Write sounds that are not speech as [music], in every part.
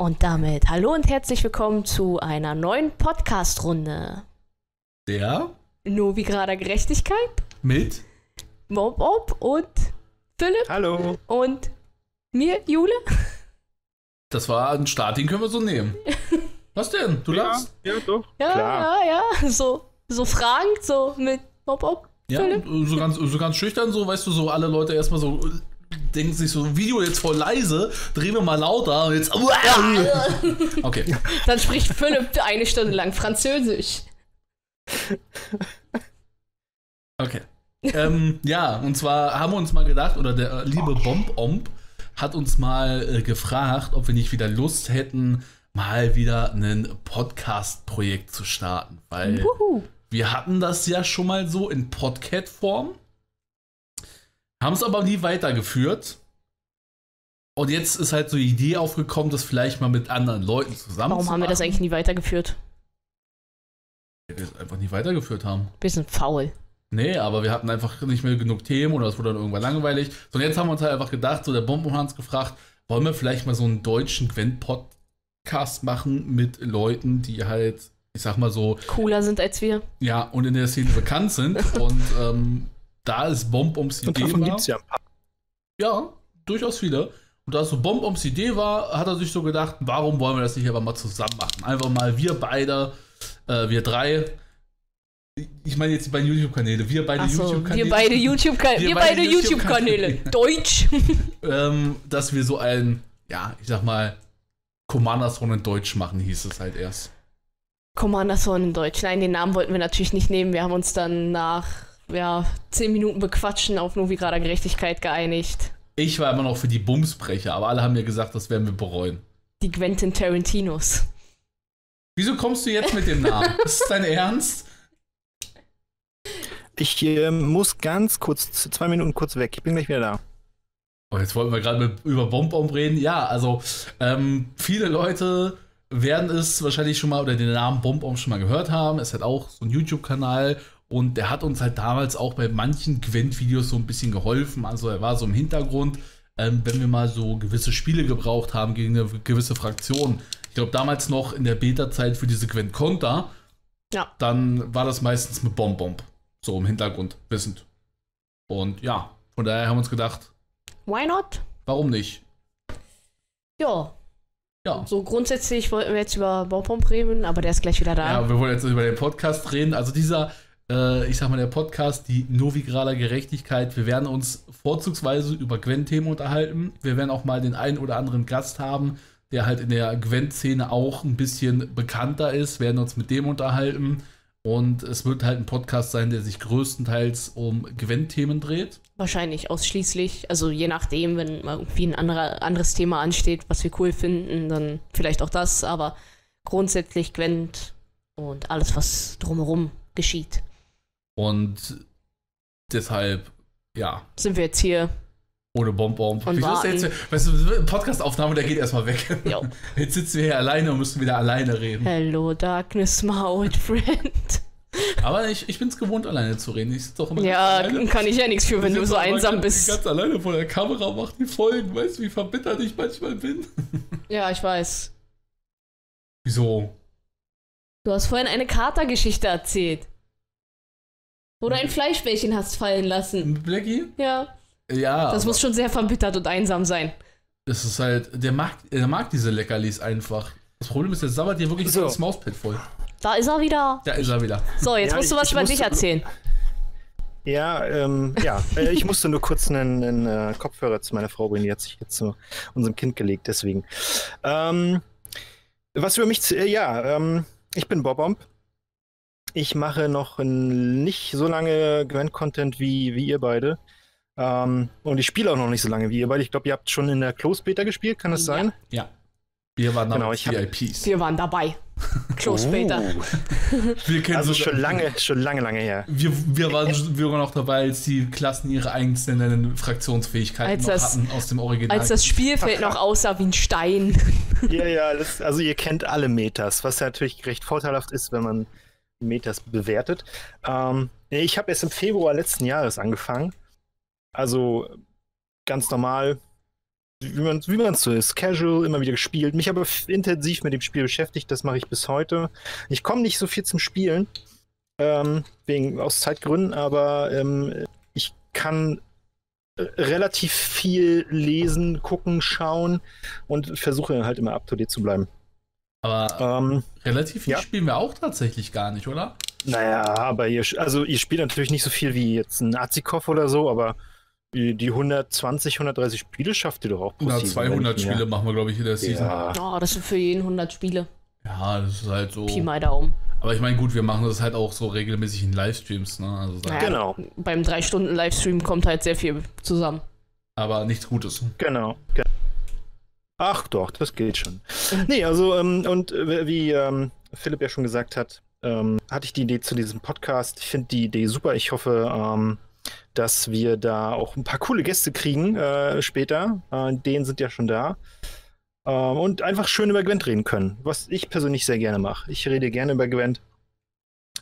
Und damit hallo und herzlich willkommen zu einer neuen Podcast-Runde. Der Nur wie gerade Gerechtigkeit, mit Bob Bob und Philipp Hallo. und mir, Jule. Das war ein Start, den können wir so nehmen. [laughs] Was denn? Du lachst? Ja, doch. Ja, Klar. ja, ja. So, so fragend, so mit Bob Bob. Ja, Philipp? so ganz, so ganz schüchtern, so, weißt du, so alle Leute erstmal so denken sich so, Video jetzt voll leise, drehen wir mal lauter und jetzt. [laughs] Okay. Dann spricht Philipp eine Stunde lang Französisch. Okay. ähm, ja, und zwar haben wir uns mal gedacht, oder der äh, liebe Bomb-Omb hat uns mal äh, gefragt, ob wir nicht wieder Lust hätten, mal wieder ein Podcast-Projekt zu starten. Weil Wuhu. wir hatten das ja schon mal so in Podcat-Form, haben es aber nie weitergeführt. Und jetzt ist halt so die Idee aufgekommen, das vielleicht mal mit anderen Leuten zusammen Warum zu haben wir das eigentlich nie weitergeführt? Weil wir es einfach nie weitergeführt haben. Bisschen faul. Nee, aber wir hatten einfach nicht mehr genug Themen oder es wurde dann irgendwann langweilig. So, und jetzt haben wir uns halt einfach gedacht, so der Bomben hat uns gefragt, wollen wir vielleicht mal so einen deutschen Gwent-Podcast machen mit Leuten, die halt, ich sag mal so, Cooler sind als wir. ja, und in der Szene bekannt sind. [laughs] und ähm, da ist Bomb ums Idee davon war, gibt es ja ein paar. ja, durchaus viele. Und da es so Bomb ums Idee war, hat er sich so gedacht, warum wollen wir das nicht einfach mal zusammen machen? Einfach mal wir beide, äh, wir drei. Ich meine jetzt die beiden YouTube-Kanäle. Wir beide Achso, YouTube-Kanäle. wir beide [laughs] YouTube-Kanäle. Wir Wir beide beide YouTube-Kanäle. [laughs] Deutsch. ähm, dass wir so ein, ja, ich sag mal, Commander Zone in Deutsch machen, hieß es halt erst. Commander Zone in Deutsch. Nein, den Namen wollten wir natürlich nicht nehmen. Wir haben uns dann nach ja, 10 Minuten Bequatschen auf Novigrader Gerechtigkeit geeinigt. Ich war immer noch für die Bumsbrecher, aber alle haben mir gesagt, das werden wir bereuen. Die Quentin Tarantinos. Wieso kommst du jetzt mit dem Namen? [laughs] ist das dein Ernst? Ich ähm, muss ganz kurz, zwei Minuten kurz weg. Ich bin gleich wieder da. Oh, jetzt wollten wir gerade über Bomb-Bomb reden. Ja, also ähm, viele Leute werden es wahrscheinlich schon mal oder den Namen Bomb-Bomb schon mal gehört haben. Es hat auch so einen YouTube-Kanal und der hat uns halt damals auch bei manchen Gwent-Videos so ein bisschen geholfen. Also er war so im Hintergrund, ähm, wenn wir mal so gewisse Spiele gebraucht haben gegen eine gewisse Fraktion. Ich glaube damals noch in der Beta-Zeit für diese Gwent-Konter, Ja. dann war das meistens mit Bomb-Bomb. So im Hintergrund, wissend. Und ja, von daher haben wir uns gedacht, Why not? warum nicht? Ja, Ja. so grundsätzlich wollten wir jetzt über Baupomp reden, aber der ist gleich wieder da. Ja, wir wollen jetzt über den Podcast reden. Also dieser, äh, ich sag mal, der Podcast, die Novigrader Gerechtigkeit, wir werden uns vorzugsweise über Gwent-Themen unterhalten. Wir werden auch mal den einen oder anderen Gast haben, der halt in der Gwent-Szene auch ein bisschen bekannter ist, werden uns mit dem unterhalten. Und es wird halt ein Podcast sein, der sich größtenteils um Gwent-Themen dreht. Wahrscheinlich ausschließlich. Also je nachdem, wenn mal irgendwie ein anderer, anderes Thema ansteht, was wir cool finden, dann vielleicht auch das, aber grundsätzlich Gwent und alles, was drumherum geschieht. Und deshalb, ja, Sind wir jetzt hier. ohne Bonbon. Und Wieso ist jetzt, weißt du, Podcastaufnahme, der geht erstmal weg. Jo. [laughs] Jetzt sitzen wir hier alleine und müssen wieder alleine reden. Hello, Darkness, my old friend. [laughs] Aber ich, ich bin es gewohnt, alleine zu reden. Ich sitze doch immer Ja, alleine. kann ich ja nichts für, wenn du so einsam ganz, bist. Ganz alleine vor der Kamera, mach die Folgen. Weißt du, wie verbittert ich manchmal bin? [laughs] Ja, ich weiß. Wieso? Du hast vorhin eine Katergeschichte erzählt. Wo du ein Fleischbällchen hast fallen lassen. Blackie? Ja, Ja. das muss schon sehr verbittert und einsam sein. Das ist halt, der mag, der mag diese Leckerlis einfach. Das Problem ist, der sabbert dir wirklich So. das Mauspad voll. Da ist er wieder. Da ist er wieder. So, jetzt Ja, musst du was über dich erzählen. Ja, ähm, ja. Äh, ich musste nur kurz einen, einen äh, Kopfhörer zu meiner Frau bringen. Die hat sich jetzt zu unserem Kind gelegt, deswegen. Ähm, was über mich, zu, äh, ja, ähm, ich bin Bobomb. Ich mache noch nicht so lange Gwent-Content wie, wie ihr beide. Ähm, und ich spiele auch noch nicht so lange wie ihr beide. Ich glaube, ihr habt schon in der Close Beta gespielt, kann das Ja. sein? Ja. Wir waren Genau, ich hab- VIPs. Wir waren dabei. Close Beta. [laughs] Wir kennen Also so- schon lange, schon lange, lange her. Wir, wir, waren, wir waren auch dabei, als die Klassen ihre einzelnen Fraktionsfähigkeiten Als noch das- hatten aus dem Original. Als das Spielfeld noch aussah wie ein Stein. [laughs] Ja, ja, das, also ihr kennt alle Metas, was ja natürlich recht vorteilhaft ist, wenn man Metas bewertet. Ähm, ich habe erst im Februar letzten Jahres angefangen. Also ganz normal wie man wie so ist, casual, immer wieder gespielt. Mich aber intensiv mit dem Spiel beschäftigt, das mache ich bis heute. Ich komme nicht so viel zum Spielen, ähm, wegen aus Zeitgründen, aber ähm, ich kann äh, relativ viel lesen, gucken, schauen und versuche halt immer up to date zu bleiben. Aber ähm, relativ viel ja. spielen wir auch tatsächlich gar nicht, oder? Naja, aber ihr, also ihr spielt natürlich nicht so viel wie jetzt ein Azikov oder so, aber die 120, 130 Spiele schafft ihr doch auch pro Na, 200 Spiele machen wir, glaube ich, in der Season. Ja. Oh, das sind für jeden 100 Spiele. Ja, das ist halt so. Pi mal Daumen. Aber ich meine, gut, wir machen das halt auch so regelmäßig in Livestreams, ne? Also naja, genau. Beim 3-Stunden-Livestream kommt halt sehr viel zusammen. Aber nichts Gutes. Genau. Ach doch, das geht schon. nee, also, ähm, und äh, wie ähm, Philipp ja schon gesagt hat, ähm, hatte ich die Idee zu diesem Podcast. Ich finde die Idee super. Ich hoffe, ähm, dass wir da auch ein paar coole Gäste kriegen äh, später. Äh, denen sind ja schon da. Ähm, und einfach schön über Gwent reden können, was ich persönlich sehr gerne mache. Ich rede gerne über Gwent.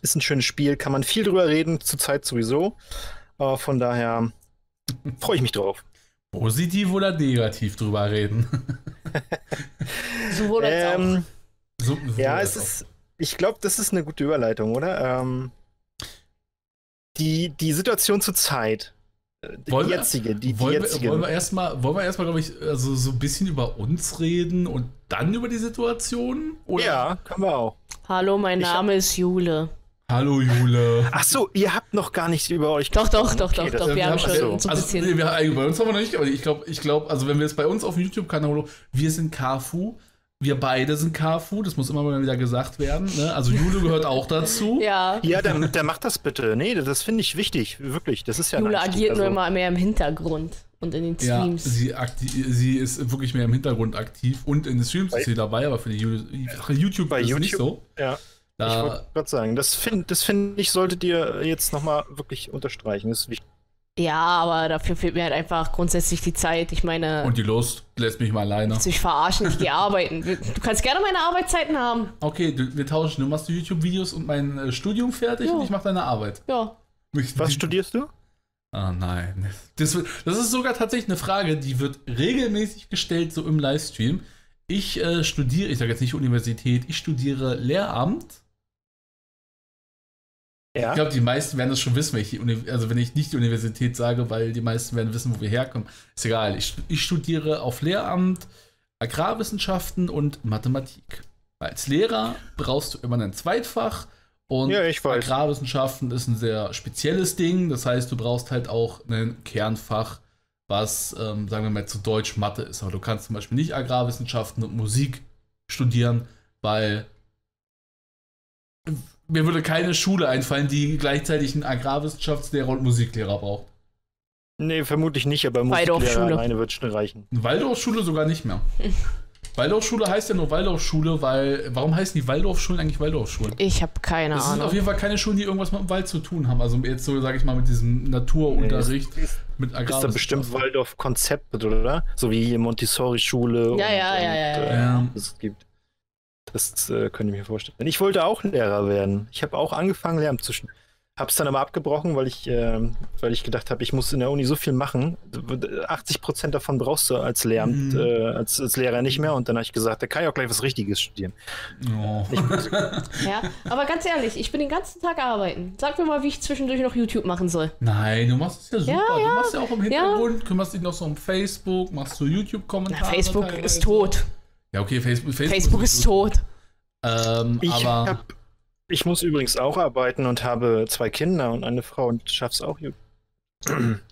Ist ein schönes Spiel, kann man viel drüber reden, zurzeit sowieso. Äh, von daher [laughs] freue ich mich drauf. Positiv oder negativ drüber reden? [laughs] Sowohl als ähm, auch. So, so ja, es ist. Ich glaube, das ist eine gute Überleitung, oder? Ähm, die, die Situation zur Zeit. Äh, die wollen jetzige, die, die wollen jetzige. Wir, wollen wir erstmal, wollen wir erstmal, glaube ich, also so ein bisschen über uns reden und dann über die Situation? Oder? Ja, können wir auch. Hallo, mein ich Name ist Jule. Hallo Jule. Ach so, ihr habt noch gar nicht über euch Doch, doch, doch, okay, doch, doch. Wir haben schon so, so ein also, bisschen. Nee, wir, bei uns haben wir noch nicht, aber ich glaube, ich glaube, also wenn wir jetzt bei uns auf dem YouTube-Kanal, wir sind Carfu, wir beide sind KFU, das muss immer mal wieder gesagt werden. Ne? Also Jule gehört auch dazu. [laughs] Ja. Ja, der, der macht das bitte. Nee, das finde ich wichtig, wirklich. Das ist ja Jule agiert also. nur immer mehr im Hintergrund und in den Streams. Ja, sie, sie ist wirklich mehr im Hintergrund aktiv und in den Streams ist sie dabei, aber für die YouTube bei ist YouTube, nicht so. Ja. Da, ich wollte gerade sagen, das finde das find ich, solltet ihr jetzt nochmal wirklich unterstreichen. Das ist wichtig. Ja, aber dafür fehlt mir halt einfach grundsätzlich die Zeit. Ich meine. Und die Lust lässt mich mal alleine. Sich verarschen, ich gehe [laughs] arbeiten. Du kannst gerne meine Arbeitszeiten haben. Okay, du, wir tauschen. Du machst YouTube-Videos und mein äh, Studium fertig ja. und ich mache deine Arbeit. Ja. Was studierst du? Ah, nein. Das, das, ist sogar tatsächlich eine Frage, die wird regelmäßig gestellt, so im Livestream. Ich äh, studiere, ich sage jetzt nicht Universität, ich studiere Lehramt ja. Ich glaube, die meisten werden das schon wissen, wenn ich, also wenn ich nicht die Universität sage, weil die meisten werden wissen, wo wir herkommen. Ist egal. Ich, ich studiere auf Lehramt, Agrarwissenschaften und Mathematik. Als Lehrer brauchst du immer ein Zweitfach und ja, Agrarwissenschaften ist ein sehr spezielles Ding. Das heißt, du brauchst halt auch ein Kernfach, was, ähm, sagen wir mal, zu Deutsch Mathe ist. Aber du kannst zum Beispiel nicht Agrarwissenschaften und Musik studieren, weil mir würde keine Schule einfallen, die gleichzeitig einen Agrarwissenschaftslehrer und Musiklehrer braucht. Nee, vermutlich nicht, aber Musiklehrer alleine wird schon reichen. Waldorfschule sogar nicht mehr. [laughs] Waldorfschule heißt ja nur Waldorfschule, weil. Warum heißen die Waldorfschulen eigentlich Waldorfschulen? Ich habe keine das Ahnung. Das sind auf jeden Fall keine Schulen, die irgendwas mit dem Wald zu tun haben. Also jetzt so, sage ich mal, mit diesem Naturunterricht. Nee, ist, mit Agrar ist da bestimmt Waldorf-Konzept, oder? So wie Montessori-Schule. Ja, ja, ja, ja, ja, ja. Es gibt. Das äh, könnte ich mir vorstellen. Ich wollte auch Lehrer werden. Ich habe auch angefangen, Lehramt zu studieren. Habe es dann aber abgebrochen, weil ich, äh, weil ich gedacht habe, ich muss in der Uni so viel machen. 80 Prozent davon brauchst du als Lehramt, mhm. äh, als, als Lehrer nicht mehr. Und dann habe ich gesagt, da kann ich auch gleich was Richtiges studieren. Oh. [laughs] ja, aber ganz ehrlich, ich bin den ganzen Tag arbeiten. Sag mir mal, wie ich zwischendurch noch YouTube machen soll. Nein, du machst es ja super. Ja, ja. Du machst ja auch im Hintergrund, ja. kümmerst dich noch so um Facebook, machst du YouTube-Kommentare. Facebook ist tot. Ja, okay, Facebook, Facebook, Facebook ist, ist tot. Ähm, ich, aber hab, ich muss übrigens auch arbeiten und habe zwei Kinder und eine Frau und schaff's auch. [clears throat]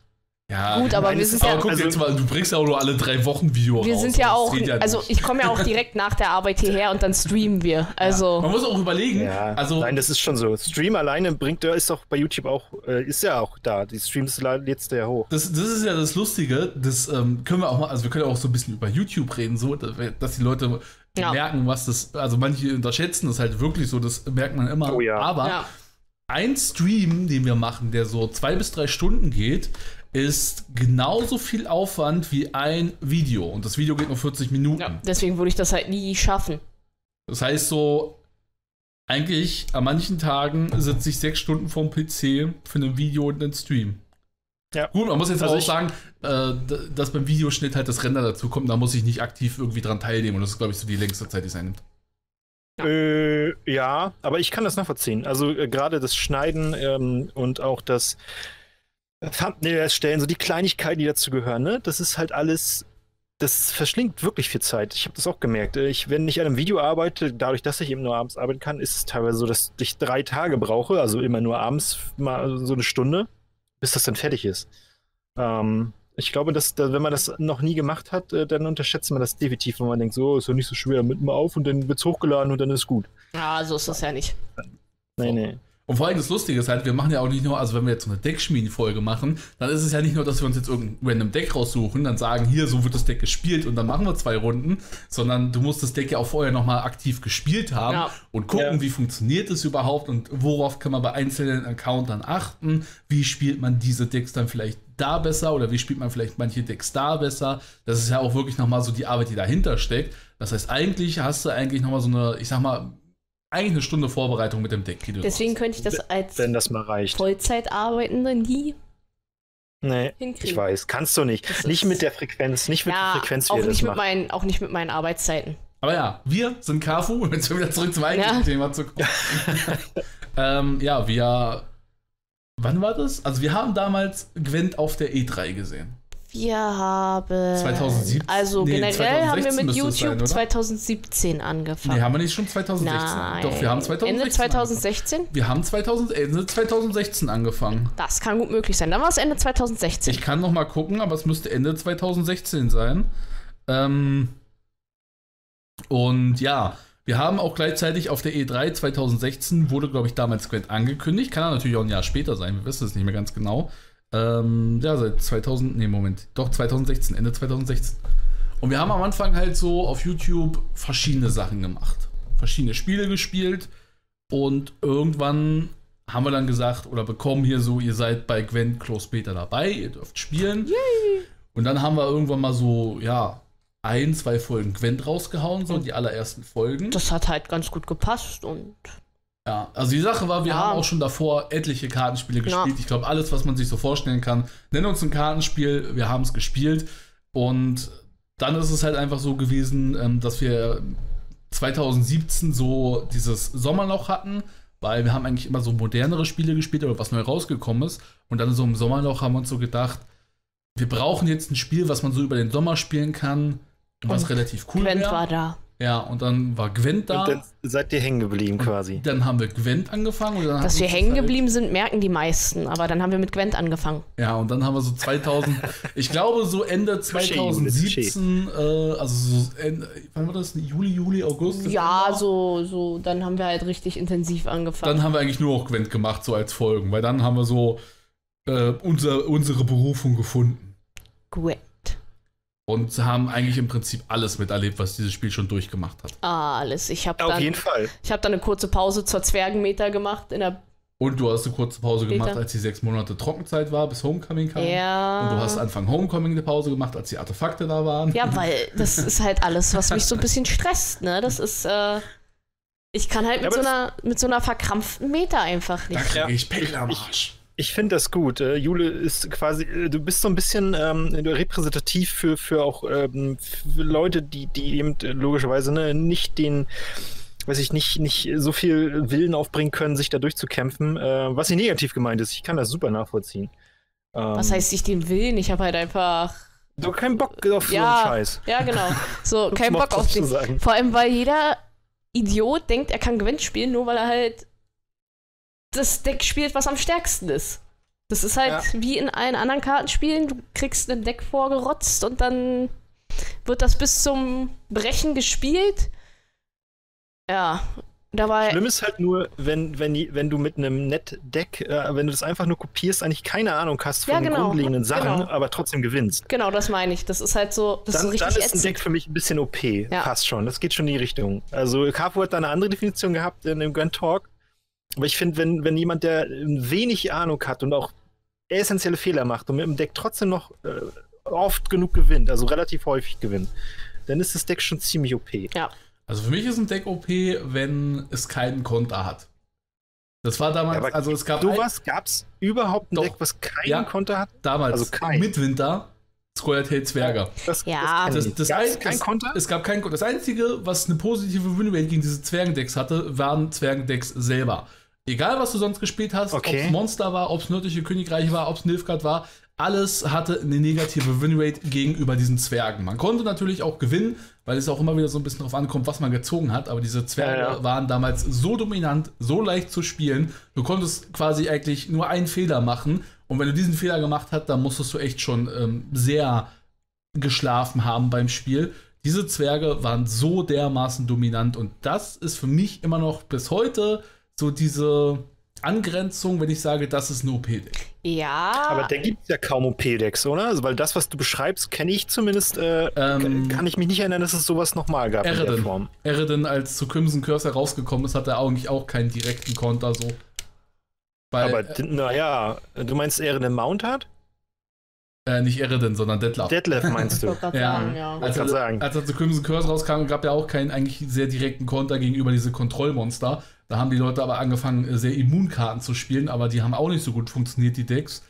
Ja, gut, aber wir sind ja. Guck also, jetzt mal, du bringst ja auch nur alle drei Wochen Video Wir raus, sind ja auch, ja also ich komme ja auch direkt nach der Arbeit hierher und dann streamen wir. Also. Ja. Man muss auch überlegen. Ja, also, nein, das ist schon so. Stream alleine bringt, ist doch bei YouTube auch, äh, ist ja auch da. Die Streams lädst du ja hoch. Das, das ist ja das Lustige. Das ähm, können wir auch mal, also wir können ja auch so ein bisschen über YouTube reden, so, dass die Leute ja. merken, was das, also manche unterschätzen das halt wirklich so, das merkt man immer. Oh ja. Aber ja. ein Stream, den wir machen, der so zwei bis drei Stunden geht, ist genauso viel Aufwand wie ein Video. Und das Video geht nur 40 Minuten. Ja, deswegen würde ich das halt nie schaffen. Das heißt so, eigentlich an manchen Tagen sitze ich sechs Stunden vorm PC für ein Video und einen Stream. Ja. Gut, man muss jetzt Also auch sagen, äh, dass beim Videoschnitt halt das Render dazu kommt, da muss ich nicht aktiv irgendwie dran teilnehmen und das ist, glaube ich, so die längste Zeit, die es einnimmt. Äh, ja, aber ich kann das nachvollziehen. Also äh, gerade das Schneiden ähm, und auch das Thumbnail erstellen, so die Kleinigkeiten, die dazu gehören, ne? Das ist halt alles, das verschlingt wirklich viel Zeit. Ich habe das auch gemerkt. Äh, Ich, wenn ich an einem Video arbeite, dadurch, dass ich eben nur abends arbeiten kann, ist es teilweise so, dass ich drei Tage brauche, also immer nur abends mal so eine Stunde, bis das dann fertig ist. Ähm, ich glaube, dass, da, wenn man das noch nie gemacht hat, äh, dann unterschätzt man das definitiv, wenn man denkt, so, ist doch nicht so schwer, mit mal auf und dann wird's hochgeladen und dann ist gut. Ja, so ist das ja nicht. Nee, So. nee. Und vor allem das Lustige ist halt, wir machen ja auch nicht nur, also wenn wir jetzt so eine Deckschmieden-Folge machen, dann ist es ja nicht nur, dass wir uns jetzt irgendein random Deck raussuchen, dann sagen, hier, so wird das Deck gespielt und dann machen wir zwei Runden, sondern du musst das Deck ja auch vorher nochmal aktiv gespielt haben Ja. und gucken, Ja. wie funktioniert es überhaupt und worauf kann man bei einzelnen Accountern achten, wie spielt man diese Decks dann vielleicht da besser oder wie spielt man vielleicht manche Decks da besser. Das ist ja auch wirklich nochmal so die Arbeit, die dahinter steckt. Das heißt, eigentlich hast du eigentlich nochmal so eine, ich sag mal, eigentlich eine Stunde Vorbereitung mit dem Deck, die du Deswegen brauchst. könnte ich das als Wenn das mal reicht. Vollzeitarbeitende nie Nee, hinkriegen. ich weiß. Kannst du nicht. Das nicht mit der Frequenz, nicht mit Ja, der Frequenz, wie auch nicht, mit macht. meinen, auch nicht mit meinen Arbeitszeiten. Aber ja, wir sind Kafu, um [laughs] jetzt wieder zurück zum eigentlichen Ja. Thema zu kommen. [laughs] ähm, ja, wir. Wann war das? Also, wir haben damals Gwent auf der E3 gesehen. Wir haben. 2017? Also Nee, generell haben wir 2016 mit YouTube sein, oder? 2017 angefangen. Nee, haben wir nicht schon 2016? Nein. Doch, wir haben 2016. Ende 2016? angefangen. Wir haben 2000, Ende 2016 angefangen. Das kann gut möglich sein. Dann war es Ende 2016. Ich kann noch mal gucken, aber es müsste Ende 2016 sein. Ähm, und ja, wir haben auch gleichzeitig auf der E3 2016 wurde, glaube ich, damals Gwent angekündigt. Kann natürlich auch ein Jahr später sein, wir wissen es nicht mehr ganz genau. Ähm, ja, seit 2000, nee, Moment, doch 2016, Ende 2016. Und wir haben am Anfang halt so auf YouTube verschiedene Sachen gemacht. Verschiedene Spiele gespielt und irgendwann haben wir dann gesagt oder bekommen hier so, ihr seid bei Gwent Close Beta dabei, ihr dürft spielen. Und dann haben wir irgendwann mal so, ja, ein, zwei Folgen Gwent rausgehauen, so die allerersten Folgen. Das hat halt ganz gut gepasst und Ja, also die Sache war, wir Ja. haben auch schon davor etliche Kartenspiele Ja. gespielt. Ich glaube, alles, was man sich so vorstellen kann. Nenn uns ein Kartenspiel, wir haben es gespielt. Und dann ist es halt einfach so gewesen, ähm, dass wir 2017 so dieses Sommerloch hatten, weil wir haben eigentlich immer so modernere Spiele gespielt oder was neu rausgekommen ist. Und dann so im Sommerloch haben wir uns so gedacht, wir brauchen jetzt ein Spiel, was man so über den Sommer spielen kann, was Und relativ cool wäre. war da. Ja, und dann war Gwent da. Und dann seid ihr hängen geblieben quasi. Dann haben wir Gwent angefangen. Und dann Dass wir hängen geblieben sind, merken die meisten. Aber dann haben wir mit Gwent angefangen. Ja, und dann haben wir so 2000, [laughs] ich glaube so Ende 2017, äh, also so Ende, wann war das? Juli, Juli, August? Ja, so, so, dann haben wir halt richtig intensiv angefangen. Dann haben wir eigentlich nur auch Gwent gemacht, so als Folgen, weil dann haben wir so äh, unser, unsere Berufung gefunden. Gwent. Und haben eigentlich im Prinzip alles miterlebt, was dieses Spiel schon durchgemacht hat. Alles. Ich habe Auf dann, jeden Fall. ich hab dann eine kurze Pause zur Zwergenmeter gemacht in der. Und du hast eine kurze Pause Später. gemacht, als die sechs Monate Trockenzeit war, bis Homecoming kam. Ja. Und du hast Anfang Homecoming eine Pause gemacht, als die Artefakte da waren. Ja, weil [laughs] das ist halt alles, was mich so ein bisschen stresst, ne? Das ist, äh. Ich kann halt Ja, mit, so aber einer, mit so einer verkrampften Meter einfach Da nicht. kriege ich Pickel am Arsch. Ich finde das gut. Äh, Jule ist quasi, äh, du bist so ein bisschen ähm, repräsentativ für, für auch ähm, für Leute, die, die eben äh, logischerweise ne, nicht den, weiß ich nicht, nicht so viel Willen aufbringen können, sich da durchzukämpfen. Äh, was nicht negativ gemeint ist. Ich kann das super nachvollziehen. Ähm, Was heißt ich den Willen? Ich habe halt einfach. Du hast keinen Bock auf so Ja, einen Scheiß. Ja, genau. So, [laughs] kein Um Bock auf den. Vor allem, weil jeder Idiot denkt, er kann Gwent spielen, nur weil er halt das Deck spielt, was am stärksten ist. Das ist halt wie in allen anderen Kartenspielen. Du kriegst ein Deck vorgerotzt und dann wird das bis zum Brechen gespielt. Ja, dabei. Schlimm ist halt nur, wenn, wenn, wenn du mit einem Net-Deck, äh, wenn du das einfach nur kopierst, eigentlich keine Ahnung hast von Ja, den genau. grundlegenden Sachen, Genau. aber trotzdem gewinnst. Genau, das meine ich. Das ist halt so. Das Dann, ist so dann richtig ist ein Deck ätzend. für mich ein bisschen OP. Ja. Fast schon. Das geht schon in die Richtung. Also, Capo hat da eine andere Definition gehabt in dem Grand Talk. Aber ich finde, wenn, wenn jemand, der wenig Ahnung hat und auch essentielle Fehler macht und mit dem Deck trotzdem noch äh, oft genug gewinnt, also relativ häufig gewinnt, dann ist das Deck schon ziemlich OP. Also für mich ist ein Deck OP, wenn es keinen Konter hat. Das war damals, Ja, also es gab Sowas gab es überhaupt ein Doch. Deck, was keinen Ja. Konter hat? damals also kein. mit Winter Squirtle Zwerge. Das, Ja. Das, das, kein Konter? Es gab kein Das Einzige, was eine positive Winrate gegen diese Zwergendecks hatte, waren Zwergendecks selber. Egal, was du sonst gespielt hast, Okay. ob es Monster war, ob es Nördliche Königreich war, ob es Nilfgaard war, alles hatte eine negative Winrate gegenüber diesen Zwergen. Man konnte natürlich auch gewinnen, weil es auch immer wieder so ein bisschen darauf ankommt, was man gezogen hat, aber diese Zwerge Ja, ja. waren damals so dominant, so leicht zu spielen. Du konntest quasi eigentlich nur einen Fehler machen und wenn du diesen Fehler gemacht hast, dann musstest du echt schon ähm, sehr geschlafen haben beim Spiel. Diese Zwerge waren so dermaßen dominant und das ist für mich immer noch bis heute so diese Angrenzung, wenn ich sage, das ist ein OP-Deck. Ja. Aber da gibt es ja kaum OP-Decks, oder? Also, weil das, was du beschreibst, kenne ich zumindest. Äh, Ähm, kann ich mich nicht erinnern, dass es sowas nochmal gab in der. Form. Eredin, als zu Crimson Curse herausgekommen ist, hat er eigentlich auch keinen direkten Konter so. Weil, Aber, naja, du meinst Eredin Mount hat? äh, nicht Eredin, sondern Detlef. Detlef meinst du? [laughs] Ja. sagen, ja. Als er, sagen. als er zu Crimson Curse rauskam, gab er auch keinen eigentlich sehr direkten Konter gegenüber diese Kontrollmonster. Da haben die Leute aber angefangen, äh, sehr Immunkarten zu spielen, aber die haben auch nicht so gut funktioniert, die Decks.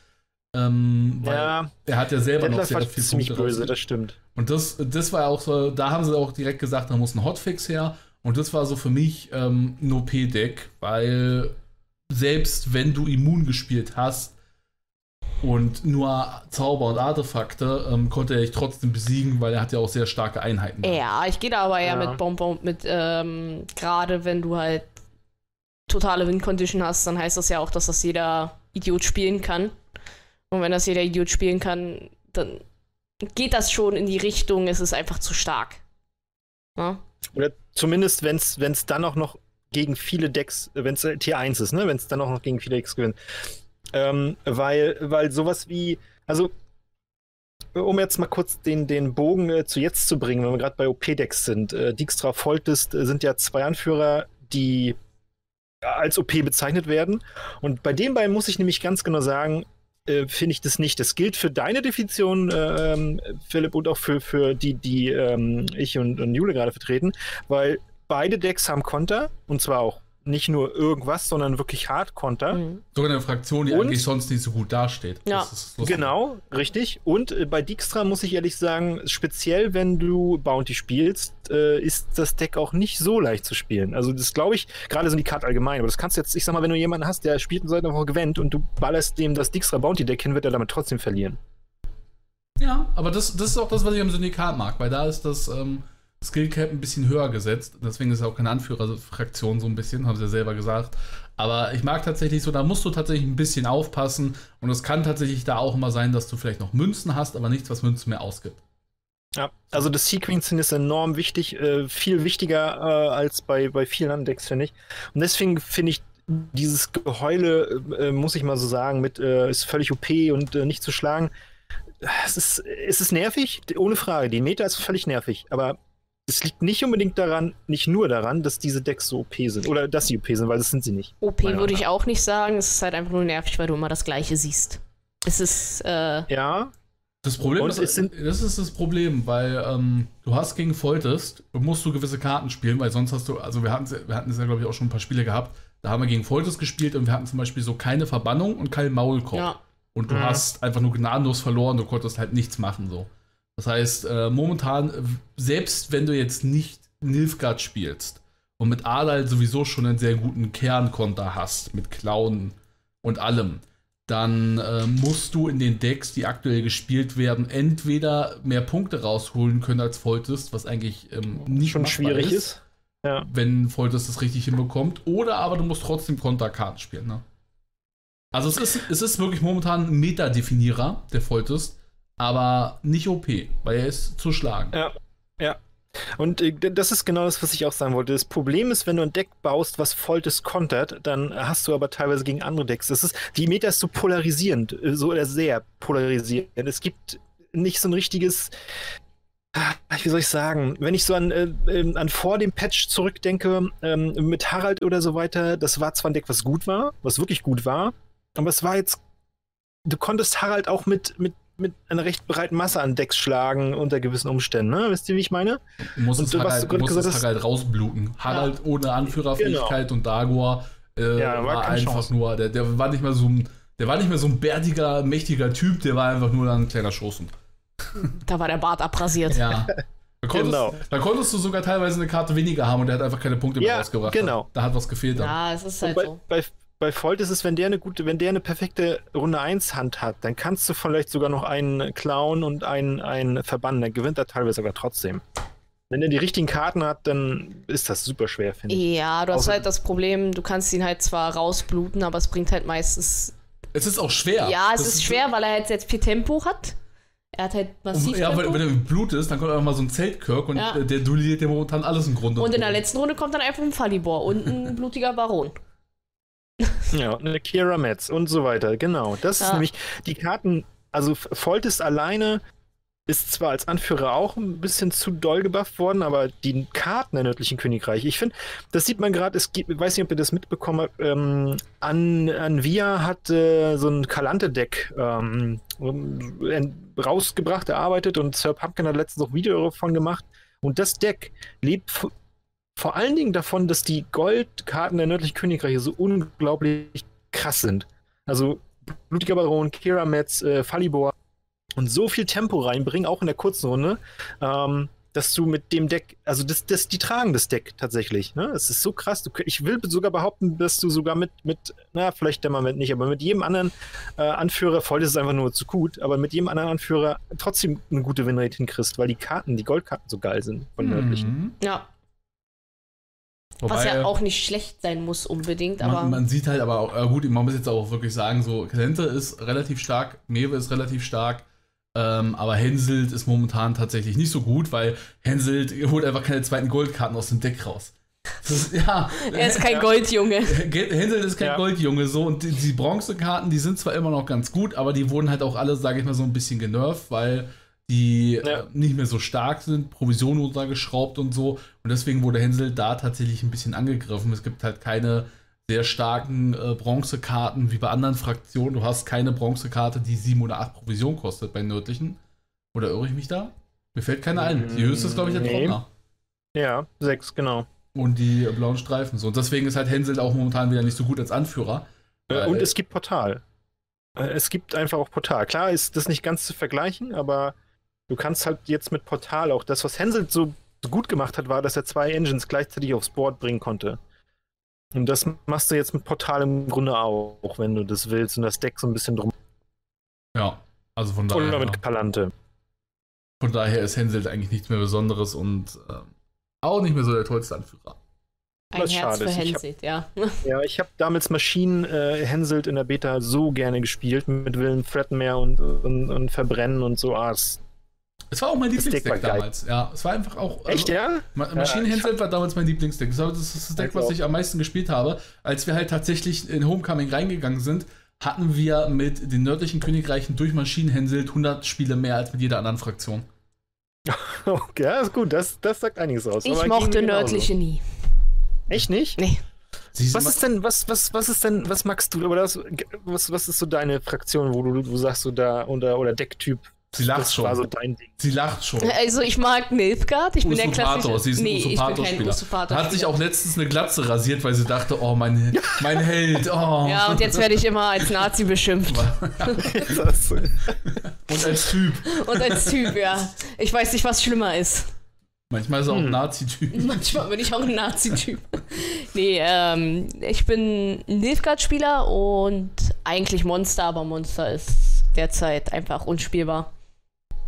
Ähm, weil Ja, er hat ja selber noch Detlef sehr war viel ziemlich Punkte böse, raus- das stimmt. Und das, das war auch so, da haben sie auch direkt gesagt, da muss ein Hotfix her. Und das war so für mich ähm, ein OP-Deck, weil selbst wenn du immun gespielt hast und nur Zauber und Artefakte, ähm, konnte er dich trotzdem besiegen, weil er hat ja auch sehr starke Einheiten. Ja, ich gehe da aber eher Ja. mit Bonbon, mit, ähm, gerade wenn du halt totale Win-Condition hast, dann heißt das ja auch, dass das jeder Idiot spielen kann. Und wenn das jeder Idiot spielen kann, dann geht das schon in die Richtung, es ist einfach zu stark. Ja? Oder zumindest, wenn es dann auch noch gegen viele Decks, wenn es Tier 1 ist, ne? wenn es dann auch noch gegen viele Decks gewinnt. Ähm, weil, weil sowas wie, also um jetzt mal kurz den, den Bogen äh, zu jetzt zu bringen, wenn wir gerade bei OP-Decks sind. Äh, Dijkstra Foltest äh, sind ja zwei Anführer, die als OP bezeichnet werden. Und bei den beiden muss ich nämlich ganz genau sagen, äh, finde ich das nicht. Das gilt für deine Definition, äh, ähm, Philipp, und auch für, für die, die ähm, ich und, und Jule gerade vertreten, weil beide Decks haben Konter, und zwar auch nicht nur irgendwas, sondern wirklich Hard-Konter. Mhm. Sogar eine Fraktion, die Und? eigentlich sonst nicht so gut dasteht. Ja. Das ist lustig. Genau, richtig. Und äh, bei Dijkstra muss ich ehrlich sagen, speziell wenn du Bounty spielst, äh, ist das Deck auch nicht so leicht zu spielen. Also das glaube ich, gerade so die Karte allgemein, aber das kannst du jetzt, ich sag mal, wenn du jemanden hast, der spielt und seit einer Woche gewinnt und du ballerst dem das Dijkstra Bounty Deck hin, wird er damit trotzdem verlieren. Ja, aber das, das ist auch das, was ich am Syndikat mag, weil da ist das ähm, Skillcap ein bisschen höher gesetzt. Deswegen ist es auch keine Anführerfraktion so ein bisschen, haben sie ja selber gesagt. Aber ich mag tatsächlich so, da musst du tatsächlich ein bisschen aufpassen. Und es kann tatsächlich da auch immer sein, dass du vielleicht noch Münzen hast, aber nichts, was Münzen mehr ausgibt. Ja, also das Sequencing ist enorm wichtig, äh, viel wichtiger äh, als bei, bei vielen anderen Decks, finde ich. Und deswegen finde ich dieses Geheule, äh, muss ich mal so sagen, mit äh, ist völlig OP und äh, nicht zu schlagen. Es ist, es ist nervig, ohne Frage. Die Meta ist völlig nervig, aber es liegt nicht unbedingt daran, nicht nur daran, dass diese Decks so OP sind. Oder dass sie OP sind, weil das sind sie nicht. OP würde ich auch nicht sagen, es ist halt einfach nur nervig, weil du immer das Gleiche siehst. Es ist, äh, Ja, Das Problem Und ist, es sind- das ist das Problem, weil ähm, du hast gegen Foltest, musst du gewisse Karten spielen, weil sonst hast du, also wir hatten, wir hatten es ja glaube ich auch schon ein paar Spiele gehabt, da haben wir gegen Foltest gespielt und wir hatten zum Beispiel so keine Verbannung und keinen Maulkorb. ja. Und du Mhm. hast einfach nur gnadenlos verloren, du konntest halt nichts machen so. Das heißt, äh, momentan, selbst wenn du jetzt nicht Nilfgaard spielst und mit Adal sowieso schon einen sehr guten Kernkonter hast, mit Klauen und allem, dann äh, musst du in den Decks, die aktuell gespielt werden, entweder mehr Punkte rausholen können als Foltest, was eigentlich ähm, nicht schon schwierig ist. Ja. wenn Foltest das richtig hinbekommt. Oder aber du musst trotzdem Konterkarten spielen. Ne? Also es ist, es ist wirklich momentan ein Meta-Definierer, der Foltest, aber nicht OP, weil er ist zu schlagen. Ja, ja. Und äh, das ist genau das, was ich auch sagen wollte. Das Problem ist, wenn du ein Deck baust, was Foltes kontert, dann hast du aber teilweise gegen andere Decks. Das ist, die Meta ist so polarisierend, äh, so oder sehr polarisierend. Es gibt nicht so ein richtiges, ah, wie soll ich sagen, wenn ich so an, äh, ähm, an vor dem Patch zurückdenke, ähm, mit Harald oder so weiter, das war zwar ein Deck, was gut war, was wirklich gut war, aber es war jetzt, du konntest Harald auch mit, mit mit einer recht breiten Masse an Decks schlagen unter gewissen Umständen, ne? Wisst ihr, wie ich meine? Du musst Und es Harald, du gerade musst gesagt es Harald rausbluten. Harald ohne Anführerfähigkeit und Dagor äh, Ja, war war einfach Chance. nur, der, der war nicht mehr so ein, der war nicht mehr so ein bärtiger, mächtiger Typ, der war einfach nur ein kleiner Schoßhund. Da war der Bart abrasiert. Ja. Da konntest, Genau. da konntest du sogar teilweise eine Karte weniger haben und der hat einfach keine Punkte mehr Ja, rausgebracht. genau. Da hat was gefehlt. dann. Ja, es ist halt bei, so. bei, bei Volt ist es, wenn der eine gute, wenn der eine perfekte Runde 1 Hand hat, dann kannst du vielleicht sogar noch einen klauen und einen, einen verbannen. Dann gewinnt er teilweise aber trotzdem. Wenn er die richtigen Karten hat, dann ist das super schwer, finde ich. Ja, du hast Außer- halt das Problem, du kannst ihn halt zwar rausbluten, aber es bringt halt meistens. Es ist auch schwer. Ja, es Das ist schwer, weil er halt jetzt viel Tempo hat. Er hat halt massiv Um, ja, Tempo. wenn, wenn er mit Blut ist, dann kommt einfach mal so ein Zeltkirk und Ja. der duelliert dir momentan alles im Grunde. und in der letzten Runde kommt dann einfach ein Fallibor und ein blutiger Baron. Ja, eine Kira Metz und so weiter. Genau. Das ist Ja. nämlich die Karten. Also F- Volt ist alleine, ist zwar als Anführer auch ein bisschen zu doll gebufft worden, aber die Karten der nördlichen Königreich, ich finde, das sieht man gerade, es gibt, ich weiß nicht, ob ihr das mitbekommen habt, ähm, An, Anvia hat äh, so ein Kalante-Deck ähm, ähm, rausgebracht, erarbeitet und Sir Pumpkin hat letztens auch Video davon gemacht. Und das Deck lebt vor allen Dingen davon, dass die Goldkarten der nördlichen Königreiche so unglaublich krass sind. Also Blutiger Baron, Kira Metz, äh, Falibor und so viel Tempo reinbringen, auch in der kurzen Runde, ähm, dass du mit dem Deck, also das, das, die tragen das Deck tatsächlich. Ne? Es ist so krass. Du, ich will sogar behaupten, dass du sogar mit, mit na, vielleicht der Moment nicht, aber mit jedem anderen äh, Anführer, voll ist es einfach nur zu gut, aber mit jedem anderen Anführer trotzdem eine gute Winrate hinkriegst, weil die Karten, die Goldkarten so geil sind von nördlichen. Mhm. Ja, Wobei, was ja auch nicht schlecht sein muss unbedingt, aber. man, man sieht halt aber auch, äh, gut, man muss jetzt auch wirklich sagen, so, Kalente ist relativ stark, Mewe ist relativ stark, ähm, aber Henselt ist momentan tatsächlich nicht so gut, weil Henselt holt einfach keine zweiten Goldkarten aus dem Deck raus. Ist, ja, [laughs] er ist kein Ja. Goldjunge. [laughs] Ge- Hänsel ist kein Ja. Goldjunge so und die, die Bronzekarten, die sind zwar immer noch ganz gut, aber die wurden halt auch alle, sage ich mal, so ein bisschen genervt, weil die Ja. äh, nicht mehr so stark sind, Provisionen runtergeschraubt und so und deswegen wurde Hänsel da tatsächlich ein bisschen angegriffen. Es gibt halt keine sehr starken äh, Bronzekarten wie bei anderen Fraktionen. Du hast keine Bronzekarte, die sieben oder acht Provision kostet bei nördlichen. Oder irre ich mich da? Mir fällt keine ein. Die höchste ist, glaube ich, der Nee. Trockner. Ja, sechs, genau. Und die äh, blauen Streifen. So. Und deswegen ist halt Hänsel auch momentan wieder nicht so gut als Anführer. Äh, Und es gibt Portal. Äh, Es gibt einfach auch Portal. Klar ist das nicht ganz zu vergleichen, aber du kannst halt jetzt mit Portal auch das, was Hänsel so gut gemacht hat, war, dass er zwei Engines gleichzeitig aufs Board bringen konnte. Und das machst du jetzt mit Portal im Grunde auch, wenn du das willst und das Deck so ein bisschen drum. Ja, also von daher, Oder mit Palante. von daher ist Hänsel eigentlich nichts mehr Besonderes und ähm, auch nicht mehr so der tollste Anführer. Ein Was Herz schade für Henselt, ja. [laughs] Ja, ich habe damals Maschinen äh, Hänselt in der Beta so gerne gespielt, mit Willen Threadmare und, und, und Verbrennen und so. Ah, das, Es war auch mein Lieblingsdeck war geil. damals. Ja, es war einfach auch. also, echt, ja? Ma Ja, Maschinenhänsel war damals mein Lieblingsdeck. Das war- das ist das Deck, Ich was ich am meisten gespielt habe. Als wir halt tatsächlich in Homecoming reingegangen sind, hatten wir mit den nördlichen Königreichen durch Maschinenhänselt 100 Spiele mehr als mit jeder anderen Fraktion. [laughs] Okay, ja, ist gut. Das, das sagt einiges aus. Ich Aber mochte nördliche nie. Echt nicht? Nee. Sie Was ist denn, was, was, was ist denn, was magst du, oder das, was, was ist so deine Fraktion, wo du, du sagst so da, oder, oder Decktyp? Sie lacht das schon. war so dein Ding. Sie lacht schon. Also ich mag Nilfgaard, ich bin der Usurpator, klassische... sie ist ein nee, ich bin kein. Usurpator. Hat sich auch letztens eine Glatze rasiert, weil sie dachte, oh, mein, mein Held, oh. Ja, und jetzt werde ich immer als Nazi beschimpft. [laughs] Und als Typ. Und als Typ, ja. Ich weiß nicht, was schlimmer ist. Manchmal ist er auch ein Hm. Nazi-Typ. Manchmal bin ich auch ein Nazi-Typ. nee, ähm, ich bin ein Nilfgaard-Spieler und eigentlich Monster, aber Monster ist derzeit einfach unspielbar.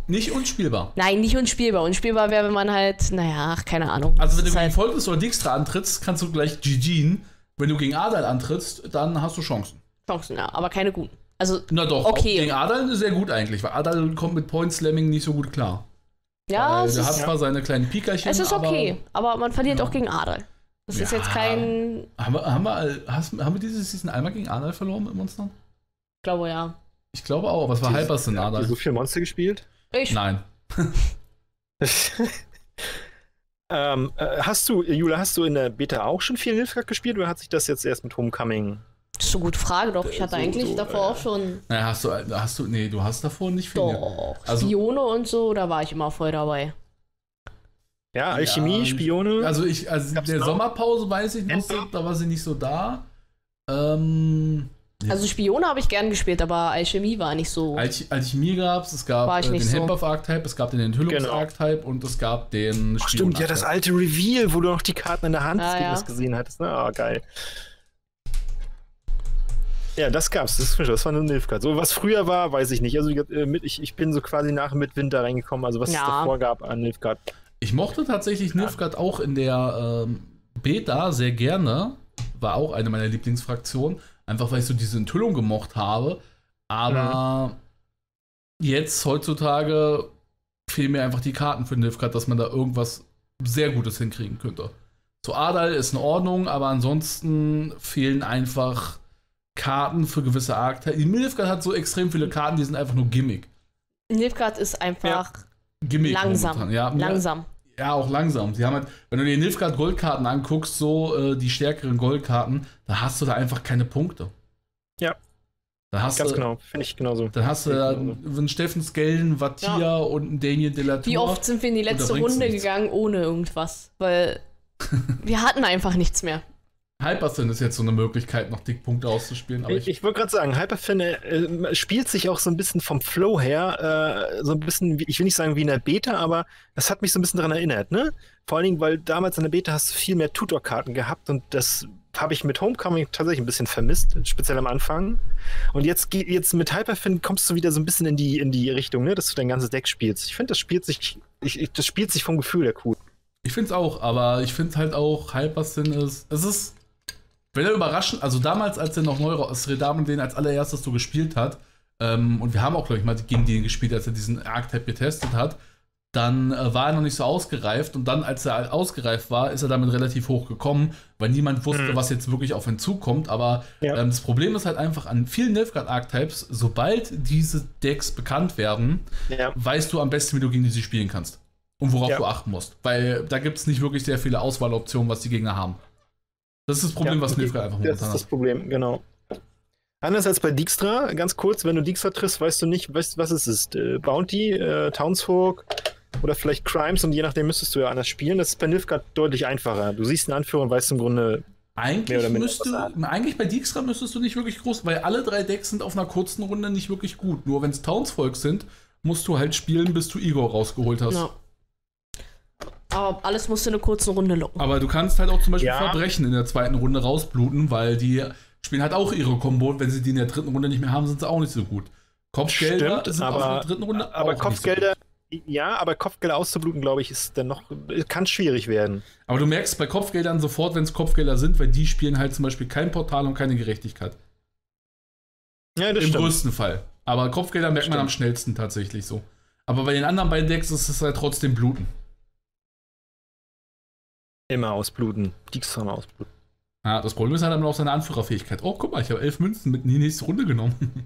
Nicht unspielbar. Nein, nicht unspielbar. Unspielbar wäre, wenn man halt, naja, ach, keine Ahnung. Also wenn du ist gegen halt, Volkes oder Dijkstra antrittst, kannst du gleich GG'n. Wenn du gegen Adal antrittst, dann hast du Chancen. Chancen, ja, aber keine guten. Also, Na doch, Okay. gegen Adal sehr gut eigentlich, weil Adal kommt mit Point Slamming nicht so gut klar. ja, weil es der hat ist, zwar seine kleinen Pikerchen, es ist okay, aber, man verliert Ja. auch gegen Adel. Das ist Ja. jetzt kein, haben wir, haben, wir, hast, haben wir dieses Season einmal gegen Adal verloren mit Monstern? ich glaube ja. Ich glaube auch, aber es war in Habt ihr Adal. so viel Monster gespielt? Ich, Nein. [laughs] ähm, äh, hast du, Jula, hast du in der Beta auch schon viel Nilfgaard gespielt oder hat sich das jetzt erst mit Homecoming? das ist eine gute Frage, doch. Ich hatte So- eigentlich so, davor äh, auch schon Naja, hast du, hast du, nee, du hast davor nicht viel. doch, Also- Spione und so, da war ich immer voll dabei. Ja, Alchemie, Ja, Spione. Also ich, also in der noch? Sommerpause weiß ich noch, da war sie nicht so da. Ähm, ja. Also Spione habe ich gern gespielt, aber Alchemie war nicht so. Alch Alchemie gab es, es gab ich äh, den so. Handbuff-Archetype, es gab den Enthüllungs-Archetype und es gab den Ach, stimmt, ja, das alte Reveal, wo du noch die Karten in der Hand Ah, ja. gesehen hattest. Ne? Ah, geil. Ja, das gab's. Das, das war eine Nilfgaard. So, was früher war, weiß ich nicht. Also, äh, mit, ich, ich bin so quasi nach Midwinter reingekommen. Also, was Ja. es davor gab an Nilfgaard. Ich mochte tatsächlich Nilfgaard auch in der ähm, Beta sehr gerne. War auch eine meiner Lieblingsfraktionen. Einfach weil ich so diese Enthüllung gemocht habe. Aber jetzt, heutzutage, fehlen mir einfach die Karten für Nilfgaard, dass man da irgendwas sehr Gutes hinkriegen könnte. So Adal ist in Ordnung, aber ansonsten fehlen einfach Karten für gewisse. Die Nilfgaard hat so extrem viele Karten, die sind einfach nur Gimmick. Nilfgaard ist einfach Gimmick langsam. momentan, ja. Langsam. Ja, auch langsam. Sie haben halt, wenn du dir Nilfgaard Goldkarten anguckst, so äh, die stärkeren Goldkarten, da hast du da einfach keine Punkte. Ja. Da hast Ganz du, genau. Finde ich genauso. Dann hast du da einen Steffen Skelden, einen Vatia Ja. und einen Damien de la Tour. Wie oft sind wir in die letzte Runde gegangen ohne irgendwas? Weil [laughs] wir hatten einfach nichts mehr. Hypersin ist jetzt so eine Möglichkeit, noch Dickpunkte auszuspielen. Aber Ich, ich, wollte gerade sagen, Hyperfin äh, spielt sich auch so ein bisschen vom Flow her, äh, so ein bisschen, ich will nicht sagen wie in der Beta, aber das hat mich so ein bisschen daran erinnert, ne? Vor allen Dingen, weil damals in der Beta hast du viel mehr Tutor-Karten gehabt und das habe ich mit Homecoming tatsächlich ein bisschen vermisst, speziell am Anfang. Und jetzt, geht- jetzt mit Hyperfin kommst du wieder so ein bisschen in die, in die Richtung, ne? dass du dein ganzes Deck spielst. Ich finde, das spielt sich, ich, ich, das spielt sich vom Gefühl her cool. ich finde es auch, aber ich finde halt auch, Hypersin ist. Es ist. Wenn er überraschend, also damals, als er noch neu raus, Redamen den als allererstes so gespielt hat, ähm, und wir haben auch, glaube ich, mal gegen den gespielt, als er diesen Archetype getestet hat, dann äh, war er noch nicht so ausgereift und dann, als er ausgereift war, ist er damit relativ hoch gekommen, weil niemand wusste, Mhm. was jetzt wirklich auf ihn zukommt. Aber Ja. ähm, das Problem ist halt einfach an vielen Nilfgaard-Archetypes, sobald diese Decks bekannt werden, Ja. weißt du am besten, wie du gegen diese spielen kannst. Und worauf Ja. du achten musst. Weil da gibt es nicht wirklich sehr viele Auswahloptionen, was die Gegner haben. Das ist das Problem, Ja, was. Nilfgaard einfach Das momentan ist das hat. Problem, genau. Anders als bei Dijkstra, ganz kurz, wenn du Dijkstra triffst, weißt du nicht, weißt, was es ist. Äh, Bounty, äh, Townsfolk oder vielleicht Crimes und je nachdem müsstest du ja anders spielen. Das ist bei Nilfgaard deutlich einfacher. Du siehst einen Anführer und weißt im Grunde, Eigentlich, mehr oder minder müsste, was eigentlich bei Dijkstra müsstest du nicht wirklich groß, weil alle drei Decks sind auf einer kurzen Runde nicht wirklich gut. Nur wenn es Townsvolk sind, musst du halt spielen, bis du Igor rausgeholt hast. Ja. Aber alles musste in einer kurzen Runde locken. Aber du kannst halt auch zum Beispiel Ja. Verbrechen in der zweiten Runde rausbluten, weil die spielen halt auch ihre Kombo und wenn sie die in der dritten Runde nicht mehr haben, sind sie auch nicht so gut. Kopfgelder Stimmt, sind aber- der dritten Runde aber auch Kopfgelder, ja, aber Kopfgelder auszubluten, glaube ich, ist dann noch, kann schwierig werden. So. Aber du merkst bei Kopfgeldern sofort, wenn es Kopfgelder sind, weil die spielen halt zum Beispiel kein Portal und keine Gerechtigkeit. Ja, das Im stimmt. größten Fall. Aber Kopfgelder merkt man am schnellsten tatsächlich so. Aber bei den anderen beiden Decks ist es halt trotzdem Bluten. Immer ausbluten. Dijkstra mal ausbluten. Ja, das Problem ist halt dann auch seine Anführerfähigkeit. Oh, guck mal, ich habe elf Münzen mit in die nächste Runde genommen.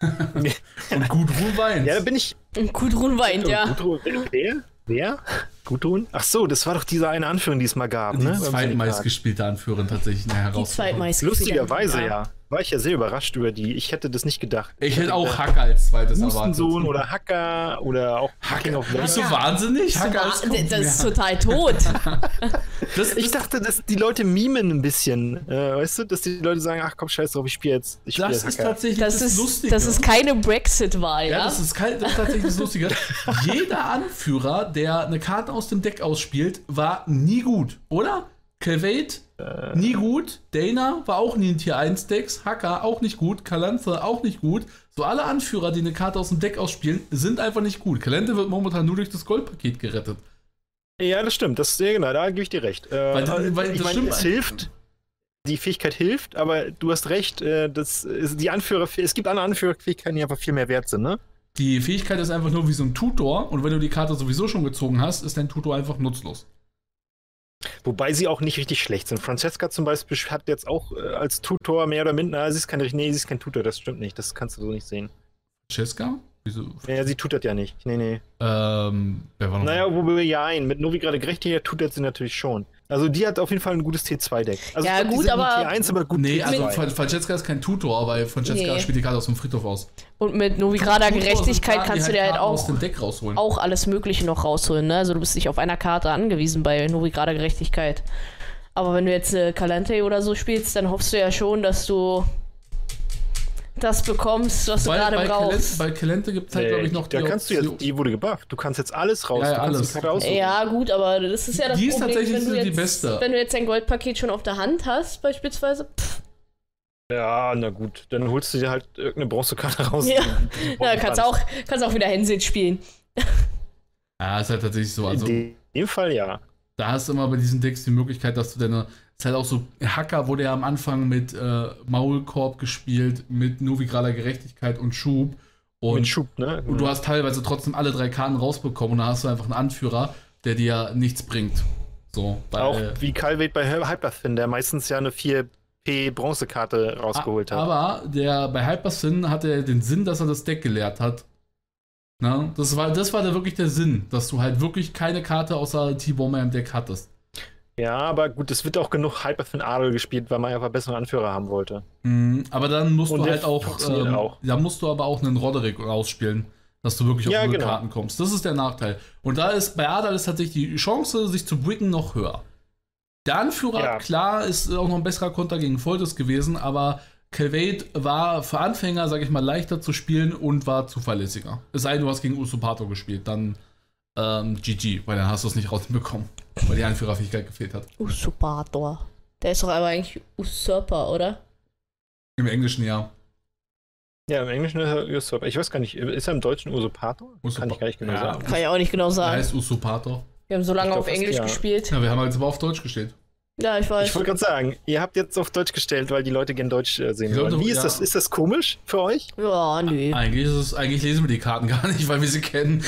[laughs] und gut Ruhe Weins. Ja, da bin ich. Gut Runwein, ja. Gudrun, wer? Wer? Gudrun? Ach so, das war doch diese eine Anführung, die es mal gab, die ne? Beim zweitmeist Syndikat. gespielte Anführerin tatsächlich Die Herausforderung. zweitmeist. Lustigerweise, ja. War ich ja sehr überrascht über die. Ich hätte das nicht gedacht. Ich hätte auch Hacker als zweites Hustensohn erwartet. oder Hacker oder auch King of Bist du wahnsinnig? Hacker als [laughs] Das, das ist total tot. das, Ich dachte, dass die Leute mimen ein bisschen. Äh, weißt du, dass die Leute sagen, ach komm, scheiß drauf, ich spiele jetzt. Ich spiel das jetzt ist Hacker. tatsächlich Das das, ist, Lustige. das ist keine Brexit-Wahl, ja, ja? das ist, kein, das ist tatsächlich das Lustige. [laughs] Jeder Anführer, der eine Karte aus dem Deck ausspielt, war nie gut, oder? Kelvate, Äh. nie gut. Dana war auch nie in Tier 1 Decks. Hacker auch nicht gut. Kalanthe auch nicht gut. So alle Anführer, die eine Karte aus dem Deck ausspielen, sind einfach nicht gut. Kalante wird momentan nur durch das Goldpaket gerettet. Ja, das stimmt. Das, ja, genau, da gebe ich dir recht. Äh, Weil- weil ich das meine, stimmt es hilft. Die Fähigkeit hilft, aber du hast recht, äh, das ist die Anführer, es gibt andere Anführerfähigkeiten, die einfach viel mehr wert sind, ne? Die Fähigkeit ist einfach nur wie so ein Tutor und wenn du die Karte sowieso schon gezogen hast, ist dein Tutor einfach nutzlos. Wobei sie auch nicht richtig schlecht sind. Francesca zum Beispiel hat jetzt auch äh, als Tutor mehr oder minder, sie ist kein, nee, sie ist kein Tutor, das stimmt nicht, das kannst du so nicht sehen. Cheska? Wieso? Ja, sie tutert ja nicht, nee, nee. Ähm, wer war noch? Naja, wobei ja ein, mit Novi gerade Gerechtigkeit tutert sie natürlich schon. Also die hat auf jeden Fall ein gutes T2-Deck. Also Ja, gut, aber- T1, aber gut Nee, also T2. Fra- Francesca ist kein Tutor, weil Francesca Nee. spielt die Karte aus dem Friedhof aus. Und mit Novigrada Tutor sind Gerechtigkeit Karten, kannst du dir halt aus auch, dem Deck rausholen. auch alles Mögliche noch rausholen, ne? Also du bist nicht auf einer Karte angewiesen bei Novigrada Gerechtigkeit. Aber wenn du jetzt äh, Calante oder so spielst, dann hoffst du ja schon, dass du das bekommst, was Bei, du gerade Calente, brauchst. bei Calente gibt es halt, glaube ich, noch da kannst du Option- jetzt, die wurde gebufft. Du kannst jetzt alles raus. Ja, ja, du alles. die. Ja, gut, aber das ist ja das Die ist Problem, tatsächlich wenn du die jetzt, beste. Wenn du jetzt dein Goldpaket schon auf der Hand hast, beispielsweise, pff, Ja, na gut, dann holst du dir halt irgendeine Bronzekarte raus. Ja. die- die ja, kannst auch, kannst auch wieder Hensel spielen. Ja, ist halt tatsächlich so. Also, In dem Fall ja. da hast du immer bei diesen Decks die Möglichkeit, dass du deine. Ist halt auch so, Hacker wurde ja am Anfang mit äh, Maulkorb gespielt, mit novigraler Gerechtigkeit und Schub. Und, Mit Schub, ne? und du hast teilweise trotzdem alle drei Karten rausbekommen und da hast du einfach einen Anführer, der dir nichts bringt. So, weil, auch wie Calvate bei Hyperfin, der meistens ja eine 4P Bronzekarte rausgeholt hat. Aber der bei Hypersyn hatte er den Sinn, dass er das Deck geleert hat. Na, das war, das war da wirklich der Sinn, dass du halt wirklich keine Karte außer T-Bomber im Deck hattest. Ja, aber gut, es wird auch genug Hyperfin Adel gespielt, weil man einfach bessere Anführer haben wollte. Mhm, aber dann musst Und du halt auch, ähm, auch. da musst du aber auch einen Roderick rausspielen, dass du wirklich auf Ja, null genau. Karten kommst. Das ist der Nachteil. Und da ist bei Adal ist tatsächlich die Chance, sich zu bricken, noch höher. Der Anführer, Ja. klar, ist auch noch ein besserer Konter gegen Foltes gewesen, aber Calvate war für Anfänger, sag ich mal, leichter zu spielen und war zuverlässiger. Es sei denn, du hast gegen Usurpator gespielt, dann ähm, GG, weil dann hast du es nicht rausbekommen, weil die Anführerfähigkeit gefehlt hat. Usurpator. Der ist doch aber eigentlich Usurper, oder? Im Englischen ja. Ja, im Englischen ist er Usurper. Ich weiß gar nicht, ist er im Deutschen Usurpator? Kann Usurpa- ich gar nicht genau Ja. sagen. Kann ich auch nicht genau sagen. heißt Usurpator. Wir haben so lange glaub auf Englisch ja. gespielt. Ja, wir haben jetzt aber auf Deutsch gestellt. Ja, ich weiß. Ich wollte gerade sagen, ihr habt jetzt auf Deutsch gestellt, weil die Leute gern Deutsch äh, sehen wollen. Wie ist ja. das? Ist das komisch für euch? ja, nö. Eigentlich, ist es, eigentlich lesen wir die Karten gar nicht, weil wir sie kennen.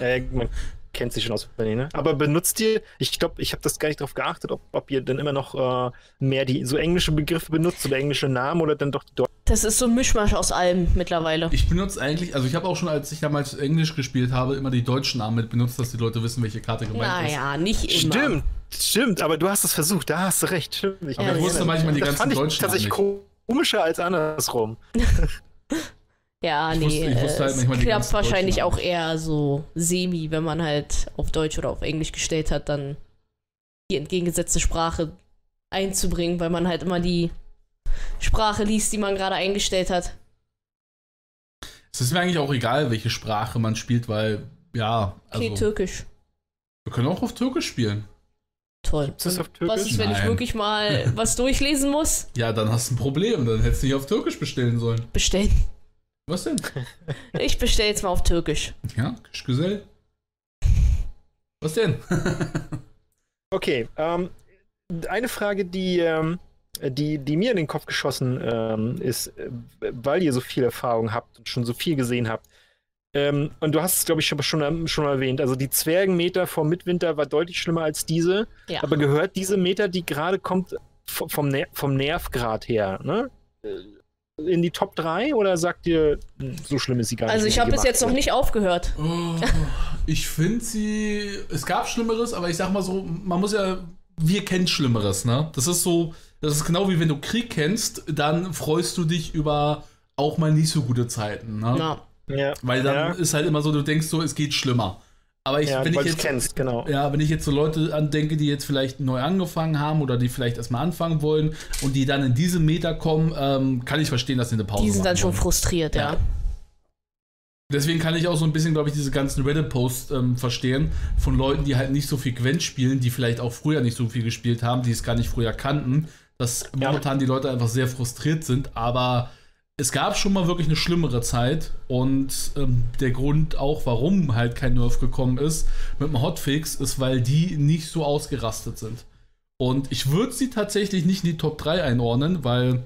Ja, man kennt sie schon auswendig, ne? Aber benutzt ihr, ich glaube, ich habe das gar nicht darauf geachtet, ob, ob ihr dann immer noch äh, mehr die so englische Begriffe benutzt oder englische Namen oder dann doch die deutschen. Das ist so ein Mischmasch aus allem mittlerweile. Ich benutze eigentlich, also ich habe auch schon, als ich damals Englisch gespielt habe, immer die deutschen Namen mit benutzt, dass die Leute wissen, welche Karte gemeint ist. Naja, nicht immer. Stimmt, stimmt, aber du hast es versucht, da hast du recht. Stimmt. Ich Aber ich erinnere wusste manchmal die das ganzen fand ich deutschen tatsächlich Namen komischer als andersrum. [laughs] Ja, Ich nee. wusste- ich wusste halt es manchmal die klappt wahrscheinlich auch eher so semi, wenn man halt auf Deutsch oder auf Englisch gestellt hat, dann die entgegengesetzte Sprache einzubringen, weil man halt immer die Sprache liest, die man gerade eingestellt hat. Es ist mir eigentlich auch egal, welche Sprache man spielt, weil, ja, also, Okay, Türkisch. wir können auch auf Türkisch spielen. Toll. Ist das auf Was Türkisch? ist, wenn ich Nein. wirklich mal [laughs] was durchlesen muss? Ja, dann hast du ein Problem, dann hättest du nicht auf Türkisch bestellen sollen. Bestellen. Was denn? [laughs] Ich bestelle jetzt mal auf Türkisch. Ja, Kischgesell. Was denn? [laughs] Okay, ähm, eine Frage, die, ähm, die, die mir in den Kopf geschossen ähm, ist, äh, weil ihr so viel Erfahrung habt und schon so viel gesehen habt. Ähm, und du hast es, glaube ich, schon, schon, schon erwähnt. Also die Zwergenmeter vor Midwinter war deutlich schlimmer als diese. Ja. Aber gehört diese Meter, die gerade kommt, vom, Ner vom Nervgrad her, ne? In die Top 3 oder sagt ihr, hm, so schlimm ist sie gar nicht? Also ich habe bis jetzt noch nicht aufgehört. Oh, ich finde sie. Es gab Schlimmeres, aber ich sag mal so, man muss ja. Wir kennen Schlimmeres, ne? Das ist so. Das ist genau wie wenn du Krieg kennst, dann freust du dich über auch mal nicht so gute Zeiten, ne? Na, Ja, Weil dann ja, ist halt immer so, du denkst so, es geht schlimmer. Aber ich, ja wenn ich weil du es jetzt. kennst, genau. Ja, wenn ich jetzt so Leute andenke, die jetzt vielleicht neu angefangen haben oder die vielleicht erstmal anfangen wollen und die dann in diese Meter kommen, ähm, kann ich verstehen, dass sie eine Pause die sind dann machen schon wollen. frustriert, ja. Ja. Deswegen kann ich auch so ein bisschen, glaube ich, diese ganzen Reddit-Posts ähm, verstehen von Leuten, die halt nicht so viel Gwent spielen, die vielleicht auch früher nicht so viel gespielt haben, die es gar nicht früher kannten, dass Ja. momentan die Leute einfach sehr frustriert sind, aber es gab schon mal wirklich eine schlimmere Zeit und ähm, der Grund auch, warum halt kein Nerf gekommen ist mit dem Hotfix, ist, weil die nicht so ausgerastet sind. Und ich würde sie tatsächlich nicht in die Top 3 einordnen, weil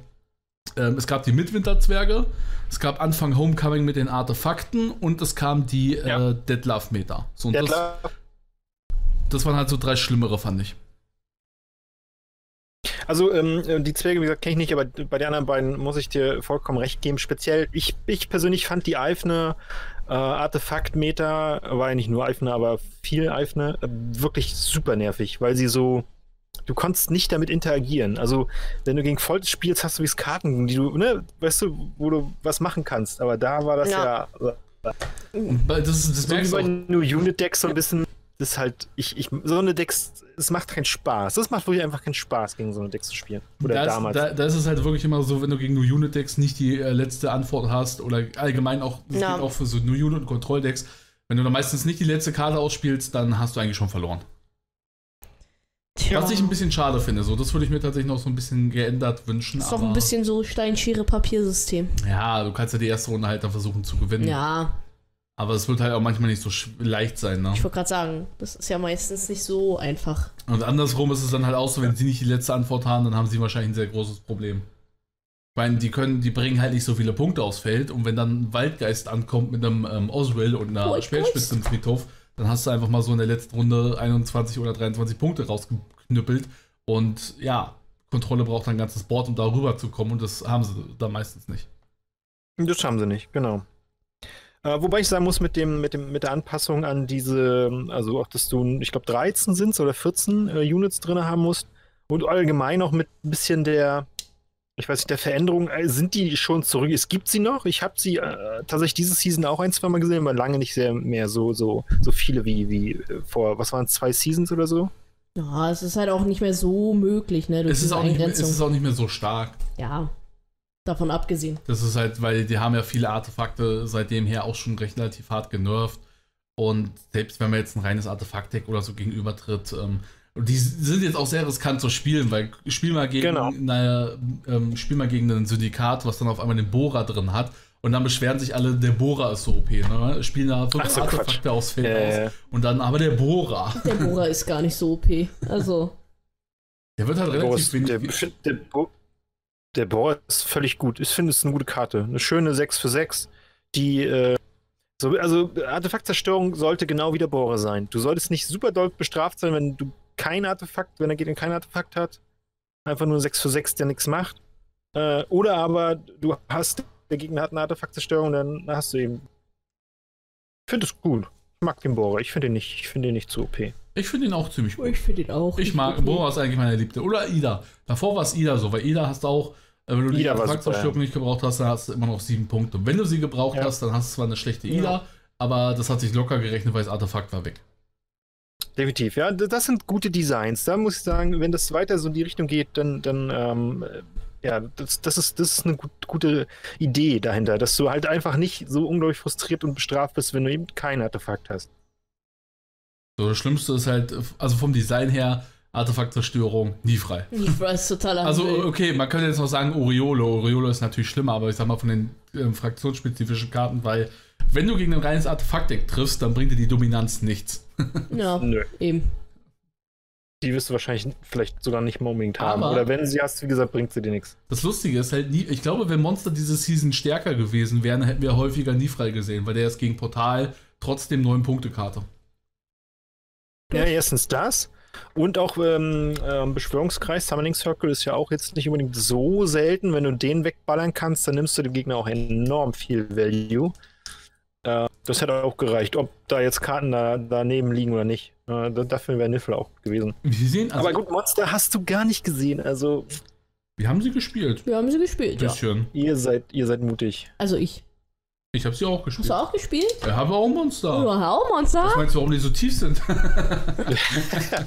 ähm, es gab die Midwinterzwerge, es gab Anfang Homecoming mit den Artefakten und es kam die Ja. äh, Dead Love Meter. So, das, das waren halt so drei schlimmere, fand ich. Also ähm, die Zwerge, wie gesagt, kenne ich nicht, aber bei den anderen beiden muss ich dir vollkommen recht geben. Speziell, ich, ich persönlich fand die Eifne äh, Artefaktmeter, war ja nicht nur Eifne, aber viel Eifne, äh, wirklich super nervig, weil sie so, du konntest nicht damit interagieren. Also wenn du gegen Folters spielst, hast du wie Karten, die du, ne, weißt du, wo du was machen kannst. Aber da war das ja, Ja. bei- das, ist- das so wie merkst du bei New Unit Decks so ein bisschen das ist halt, ich, ich, so eine Decks, es macht keinen Spaß. Das macht wirklich einfach keinen Spaß, gegen so eine Decks zu spielen. Oder da damals. Ist, da, da, ist es halt wirklich immer so, wenn du gegen New Unit Decks nicht die äh, letzte Antwort hast oder allgemein auch, das ja. geht auch für so New Unit und Kontrolldecks, wenn du da meistens nicht die letzte Karte ausspielst, dann hast du eigentlich schon verloren. Tja. Was ich ein bisschen schade finde, so das würde ich mir tatsächlich noch so ein bisschen geändert wünschen. Ist doch ein bisschen so Steinschere-Papiersystem. Ja, du kannst ja die erste Runde halt dann versuchen zu gewinnen. Ja. Aber es wird halt auch manchmal nicht so leicht sein, ne? Ich wollte gerade sagen, das ist ja meistens nicht so einfach. Und andersrum ist es dann halt auch so, wenn sie nicht die letzte Antwort haben, dann haben sie wahrscheinlich ein sehr großes Problem. Ich meine, die können, die bringen halt nicht so viele Punkte aufs Feld und wenn dann ein Waldgeist ankommt mit einem ähm, Oswald und einer oh, Schwertspitze im Friedhof, dann hast du einfach mal so in der letzten Runde 21 oder 23 Punkte rausgeknüppelt und ja, Kontrolle braucht ein ganzes Board, um darüber zu kommen und das haben sie da meistens nicht. Das haben sie nicht, genau. Äh, wobei ich sagen muss, mit, dem, mit, dem, mit der Anpassung an diese, also auch, dass du, ich glaube, 13 sind oder 14 äh, Units drin haben musst und allgemein auch mit ein bisschen der, ich weiß nicht, der Veränderung, äh, sind die schon zurück? Es gibt sie noch. Ich habe sie äh, tatsächlich diese Season auch ein, zwei Mal gesehen, aber lange nicht sehr mehr so, so, so viele wie, wie äh, vor, was waren es, zwei Seasons oder so? Ja, es ist halt auch nicht mehr so möglich, ne? es, ist auch nicht, es ist auch nicht mehr so stark. Ja. Davon abgesehen. Das ist halt, weil die haben ja viele Artefakte seitdem her auch schon recht relativ hart genervt. Und selbst wenn man jetzt ein reines Artefakt-Deck oder so gegenübertritt, ähm, die sind jetzt auch sehr riskant zu spielen, weil spiel mal gegen, genau. naja, ähm, spiel mal gegen ein Syndikat, was dann auf einmal den Bohrer drin hat. Und dann beschweren sich alle, der Bohrer ist so OP, ne? Spielen da fünf so, Artefakte Quatsch. aufs Feld äh. aus. Und dann aber der Bohrer. Der Bohrer ist gar nicht so OP. Also. Der wird halt relativ wenig. Der, der, Bo der Bohrer ist völlig gut. Ich finde es eine gute Karte. Eine schöne 6 für 6, die. Äh, so, also Artefaktzerstörung sollte genau wie der Bohrer sein. Du solltest nicht super doll bestraft sein, wenn du kein Artefakt, wenn der Gegner kein Artefakt hat. Einfach nur 6 für 6, der nichts macht. Äh, oder aber du hast, der Gegner hat eine Artefaktzerstörung, dann hast du eben. Ich finde es gut. Ich mag den Bohrer. Ich finde ihn nicht, ich finde ihn nicht zu OP. Ich finde ihn auch ziemlich gut. Ich finde ihn auch. Ich mag. Bohrer ist eigentlich meine Liebste. Oder Ida. Davor war es Ida so, weil Ida hast du auch äh, wenn du die Artefaktzerstörung nicht gebraucht hast, dann hast du immer noch sieben Punkte. wenn du sie gebraucht ja. hast, dann hast du zwar eine schlechte Ida, ja. aber das hat sich locker gerechnet, weil das Artefakt war weg. Definitiv, ja. Das sind gute Designs. Da muss ich sagen, wenn das weiter so in die Richtung geht, dann, dann ähm, ja, das, das, ist, das ist eine gut, gute Idee dahinter, dass du halt einfach nicht so unglaublich frustriert und bestraft bist, wenn du eben kein Artefakt hast. So, das Schlimmste ist halt, also vom Design her, Artefaktzerstörung nie frei. Nie frei ist totaler Also, okay, man könnte jetzt noch sagen, Oriolo. Oriolo ist natürlich schlimmer, aber ich sag mal von den äh, fraktionsspezifischen Karten, weil wenn du gegen ein reines Artefaktdeck triffst, dann bringt dir die Dominanz nichts. [laughs] ja, Nö. eben. Die wirst du wahrscheinlich vielleicht sogar nicht mal unbedingt haben. Aber Oder wenn sie hast, wie gesagt, bringt sie dir nichts. Das Lustige ist halt nie, ich glaube, wenn Monster diese Season stärker gewesen wären, hätten wir häufiger nie frei gesehen, weil der ist gegen Portal trotzdem 9 Punkte Karte. Ja, erstens das. Und auch ähm, ähm, Beschwörungskreis, Summoning Circle ist ja auch jetzt nicht unbedingt so selten. Wenn du den wegballern kannst, dann nimmst du dem Gegner auch enorm viel Value. Äh, das hätte auch gereicht, ob da jetzt Karten da, daneben liegen oder nicht. Äh, dafür wäre Niffel auch gewesen. Wir sehen also, Aber gut, Monster hast du gar nicht gesehen. Also. Wir haben sie gespielt. Wir haben sie gespielt, ja. Bisschen. Ihr seid, ihr seid mutig. Also ich. Ich habe sie auch gespielt. Hast du auch gespielt? Ja, habe auch Monster. Du hast auch Monster? Was meinst du, warum die so tief sind? [laughs]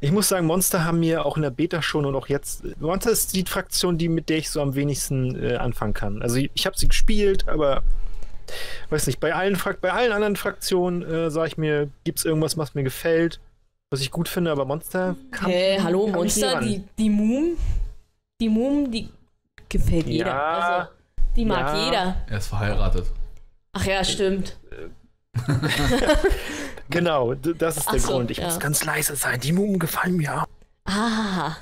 ich muss sagen, Monster haben mir auch in der Beta schon und auch jetzt. Monster ist die Fraktion, die mit der ich so am wenigsten äh, anfangen kann. Also ich, ich habe sie gespielt, aber weiß nicht, bei allen, bei allen anderen Fraktionen äh, sage ich mir, gibt es irgendwas, was mir gefällt, was ich gut finde, aber Monster kann. Hey, hallo, kann Monster, die, die Moon, die Moon, die gefällt jeder. Ja, also, die mag ja. jeder. Er ist verheiratet. Ach ja, stimmt. [laughs] genau, das ist Ach der so, Grund. Ich ja. muss ganz leise sein. Die Mumen gefallen mir. Ah,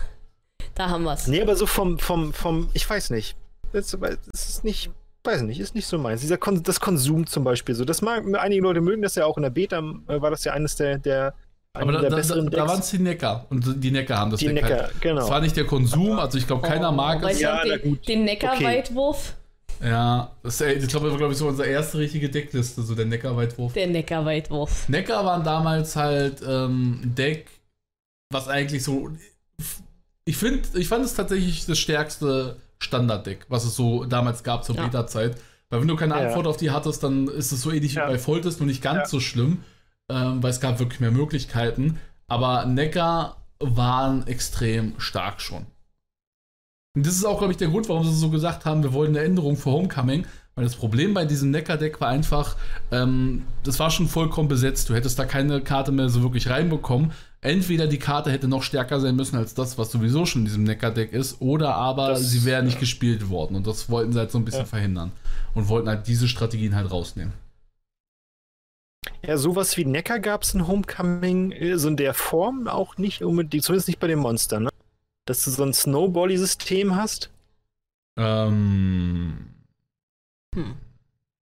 da haben wir es. Nee, aber so vom, vom, vom, ich weiß nicht. Das, das ist nicht, weiß nicht, ist nicht so meins. Dieser Kon das Konsum zum Beispiel so. Das mag, einige Leute mögen das ja auch in der Beta, äh, war das ja eines der, der aber da, da, da waren es die Necker und die Necker haben das Die Necker, halt. genau. Das war nicht der Konsum, also ich glaube, keiner oh, mag es. Ja, den, den Necker-Weitwurf. Okay. Ja, das, ich glaube, das war, glaube ich, so unsere erste richtige Deckliste, so der Neckarweitwurf. Der Neckarweitwurf. Neckar waren damals halt ähm, ein Deck, was eigentlich so. Ich finde, ich fand es tatsächlich das stärkste Standarddeck, was es so damals gab zur ja. Beta-Zeit. Weil wenn du keine Antwort ja. auf die hattest, dann ist es so ähnlich ja. wie bei Foltest, nur nicht ganz so schlimm. ähm, weil es gab wirklich mehr Möglichkeiten. Aber Neckar waren extrem stark schon. Und das ist auch, glaube ich, der Grund, warum sie so gesagt haben, wir wollen eine Änderung für Homecoming. Weil das Problem bei diesem Neckar-Deck war einfach, ähm, das war schon vollkommen besetzt. Du hättest da keine Karte mehr so wirklich reinbekommen. Entweder die Karte hätte noch stärker sein müssen als das, was sowieso schon in diesem Neckar-Deck ist, oder aber Das- sie wäre nicht gespielt worden. Und das wollten sie halt so ein bisschen Ja. verhindern. Und wollten halt diese Strategien halt rausnehmen. Ja, sowas wie Neckar gab es in Homecoming, äh, so in der Form auch nicht unbedingt, zumindest nicht bei den Monstern, ne? Dass du so ein Snowbally-System hast. Ähm, Hm.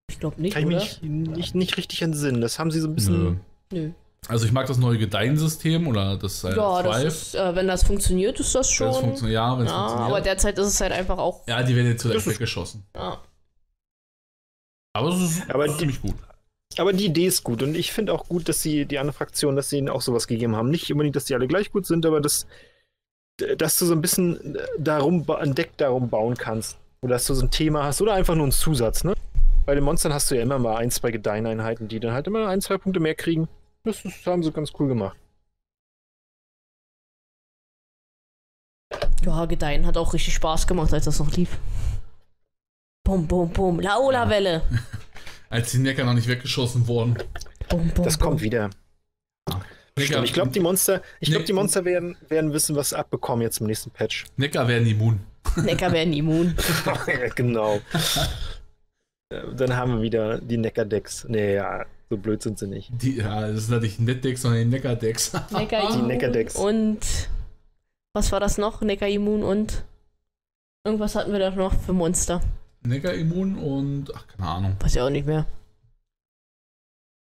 Ich glaube nicht, Kann ich oder? mich nicht, nicht, nicht richtig entsinnen. Das haben sie so ein nö. bisschen. Nö. Also ich mag das neue Gedeihen-System oder das äh, Ja, das ist, äh, wenn das funktioniert, ist das Wenn schon. es funktioniert, ja, wenn es ja, funktioniert. aber derzeit ist es halt einfach auch. ja, die werden jetzt Das ist- weggeschossen. Ja. Aber es ist Aber die- ziemlich gut. Aber die Idee ist gut und ich finde auch gut, dass sie die andere Fraktion, dass sie ihnen auch sowas gegeben haben. Nicht unbedingt, dass die alle gleich gut sind, aber dass, dass du so ein bisschen darum, ba- ein Deck darum bauen kannst. Oder dass du so ein Thema hast oder einfach nur einen Zusatz, ne? Bei den Monstern hast du ja immer mal ein, zwei Gedeiheneinheiten, die dann halt immer ein, zwei Punkte mehr kriegen. Das, ist, haben sie ganz cool gemacht. Ja, Gedeihen hat auch richtig Spaß gemacht, als das noch lief. Bum, bum, bum. Laola-Welle. [laughs] Als die Neckar noch nicht weggeschossen wurden. Bum, bum, Das bum. kommt wieder. Neckar, Ich glaube, die Monster, ich glaube, die Monster werden, werden wissen, was sie abbekommen jetzt im nächsten Patch. Neckar werden immun. Neckar werden immun. Ja, [laughs] genau. Äh, Dann haben wir wieder die Neckar-Decks. Nee, ja, so blöd sind sie nicht. Die, ja, das sind nicht Netdecks, sondern die Neckar-Decks. Neckar [laughs] Die immun Neckar-Decks. Und was war das noch? Neckar immun und irgendwas hatten wir da noch für Monster. Neckar immun und ach, keine Ahnung. Weiß ich auch nicht mehr.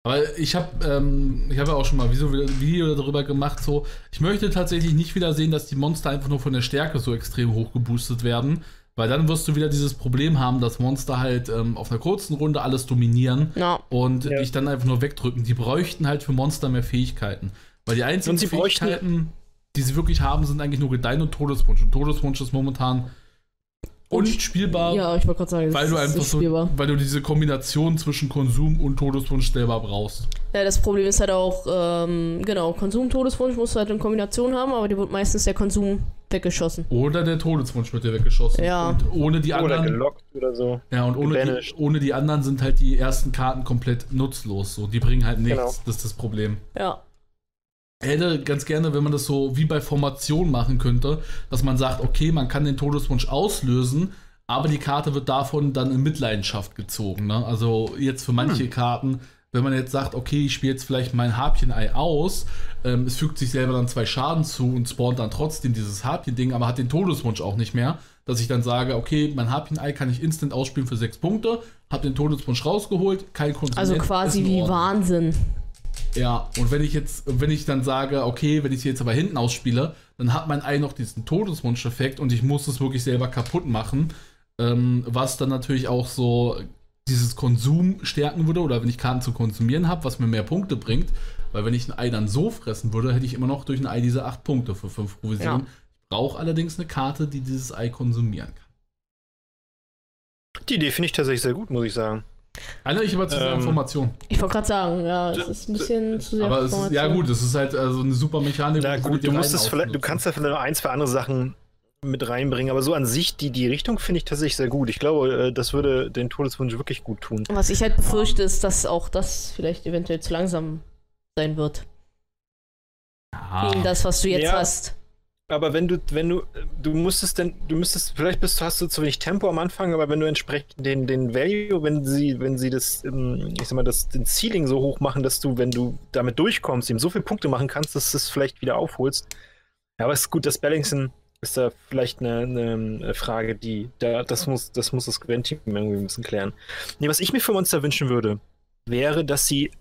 Aber ich habe ähm, ich habe ja auch schon mal ein Video, Video darüber gemacht, so, ich möchte tatsächlich nicht wieder sehen, dass die Monster einfach nur von der Stärke so extrem hoch geboostet werden, weil dann wirst du wieder dieses Problem haben, dass Monster halt ähm, auf einer kurzen Runde alles dominieren Ja, und Ja. dich dann einfach nur wegdrücken. Die bräuchten halt für Monster mehr Fähigkeiten. Weil die einzigen Fähigkeiten, die sie wirklich haben, sind eigentlich nur Gedeihen und Todeswunsch. Und Todeswunsch ist momentan unspielbar, ja ich wollte gerade sagen, weil du einfach nicht so, spielbar. weil du diese Kombination zwischen Konsum und Todeswunsch selber brauchst. Ja, das Problem ist halt auch, ähm, genau, Konsum-Todeswunsch musst du halt in Kombination haben, aber dir wird meistens der Konsum weggeschossen. Oder der Todeswunsch wird dir weggeschossen. Ja. Und ohne die Oder anderen. gelockt oder so. Ja, und ohne die, ohne die anderen sind halt die ersten Karten komplett nutzlos. So, die bringen halt nichts. Genau. Das ist das Problem. Ja. Hätte ganz gerne, wenn man das so wie bei Formation machen könnte, dass man sagt, okay, man kann den Todeswunsch auslösen, aber die Karte wird davon dann in Mitleidenschaft gezogen. Ne? Also jetzt für manche Karten, wenn man jetzt sagt, okay, ich spiele jetzt vielleicht mein Harpien-Ei aus, ähm, es fügt sich selber dann zwei Schaden zu und spawnt dann trotzdem dieses Harpien-Ding, aber hat den Todeswunsch auch nicht mehr, dass ich dann sage, okay, mein Harpien-Ei kann ich instant ausspielen für sechs Punkte, hab den Todeswunsch rausgeholt, kein Konsument. Also quasi wie. Wahnsinn. Ja, und wenn ich jetzt, wenn ich dann sage, okay, wenn ich sie jetzt aber hinten ausspiele, dann hat mein Ei noch diesen Todeswunsch-Effekt und ich muss es wirklich selber kaputt machen, ähm, was dann natürlich auch so dieses Konsum stärken würde oder wenn ich Karten zu konsumieren habe, was mir mehr Punkte bringt, weil wenn ich ein Ei dann so fressen würde, hätte ich immer noch durch ein Ei diese 8 Punkte für 5 Provisionen. Ja. Ich brauche allerdings eine Karte, die dieses Ei konsumieren kann. Die Idee finde ich tatsächlich sehr gut, muss ich sagen. Eine ich aber zu sehr Ähm, Information. Ich wollte gerade sagen, ja, es ist ein bisschen zu sehr Aber es ist, ja Information. gut, es ist halt also eine super Mechanik. Na um gut, du musst es vielleicht, du kannst da vielleicht noch ein, zwei andere Sachen mit reinbringen, aber so an sich, die, die Richtung finde ich tatsächlich sehr gut. Ich glaube, äh, das würde den Todeswunsch wirklich gut tun. Was ich halt befürchte, ist, dass auch das vielleicht eventuell zu langsam sein wird. Ja. Gegen das, was du jetzt Ja. hast. Aber wenn du, wenn du, du musstest denn, du müsstest, vielleicht bist, hast du zu wenig Tempo am Anfang, aber wenn du entsprechend den, den Value, wenn sie, wenn sie das, ähm, ich sag mal, das, den Ceiling so hoch machen, dass du, wenn du damit durchkommst, ihm so viele Punkte machen kannst, dass du es vielleicht wieder aufholst. Ja, aber es ist gut, das Balancen ist da vielleicht eine, eine Frage, die, da, das muss, das muss das Gwent-Team irgendwie ein bisschen klären. Nee, was ich mir für Monster wünschen würde, wäre, dass sie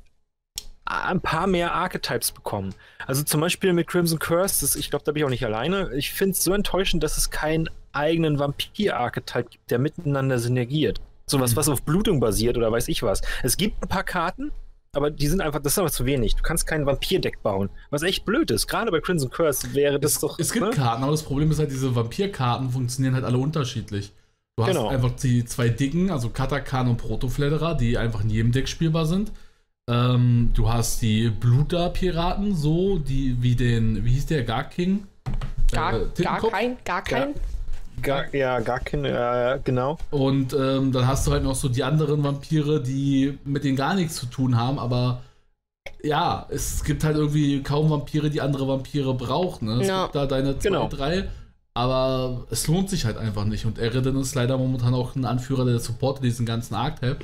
ein paar mehr Archetypes bekommen. Also zum Beispiel mit Crimson Curse, das, ich glaube, da bin ich auch nicht alleine. Ich finde es so enttäuschend, dass es keinen eigenen Vampir-Archetype gibt, der miteinander synergiert. Sowas, Mhm. was auf Blutung basiert oder weiß ich was. Es gibt ein paar Karten, aber die sind einfach, das ist aber zu wenig. Du kannst kein Vampir-Deck bauen. Was echt blöd ist. Gerade bei Crimson Curse wäre das es, doch. Es gibt ne? Karten, aber das Problem ist halt, diese Vampirkarten funktionieren halt alle unterschiedlich. Du hast Genau. einfach die zwei dicken, also Katakan und Protofledderer, die einfach in jedem Deck spielbar sind. Ähm, du hast die Bluter-Piraten, so, die wie den, wie hieß der, Gar King? Gar, Äh, gar kein, gar kein. Gar, ja, gar kein, äh, genau. Und ähm, dann hast du halt noch so die anderen Vampire, die mit denen gar nichts zu tun haben, aber ja, es gibt halt irgendwie kaum Vampire, die andere Vampire brauchen. Ne? Es Ja. gibt da deine zwei, Genau. drei, aber es lohnt sich halt einfach nicht. Und Eridan ist leider momentan auch ein Anführer, der supportet diesen ganzen Archetype.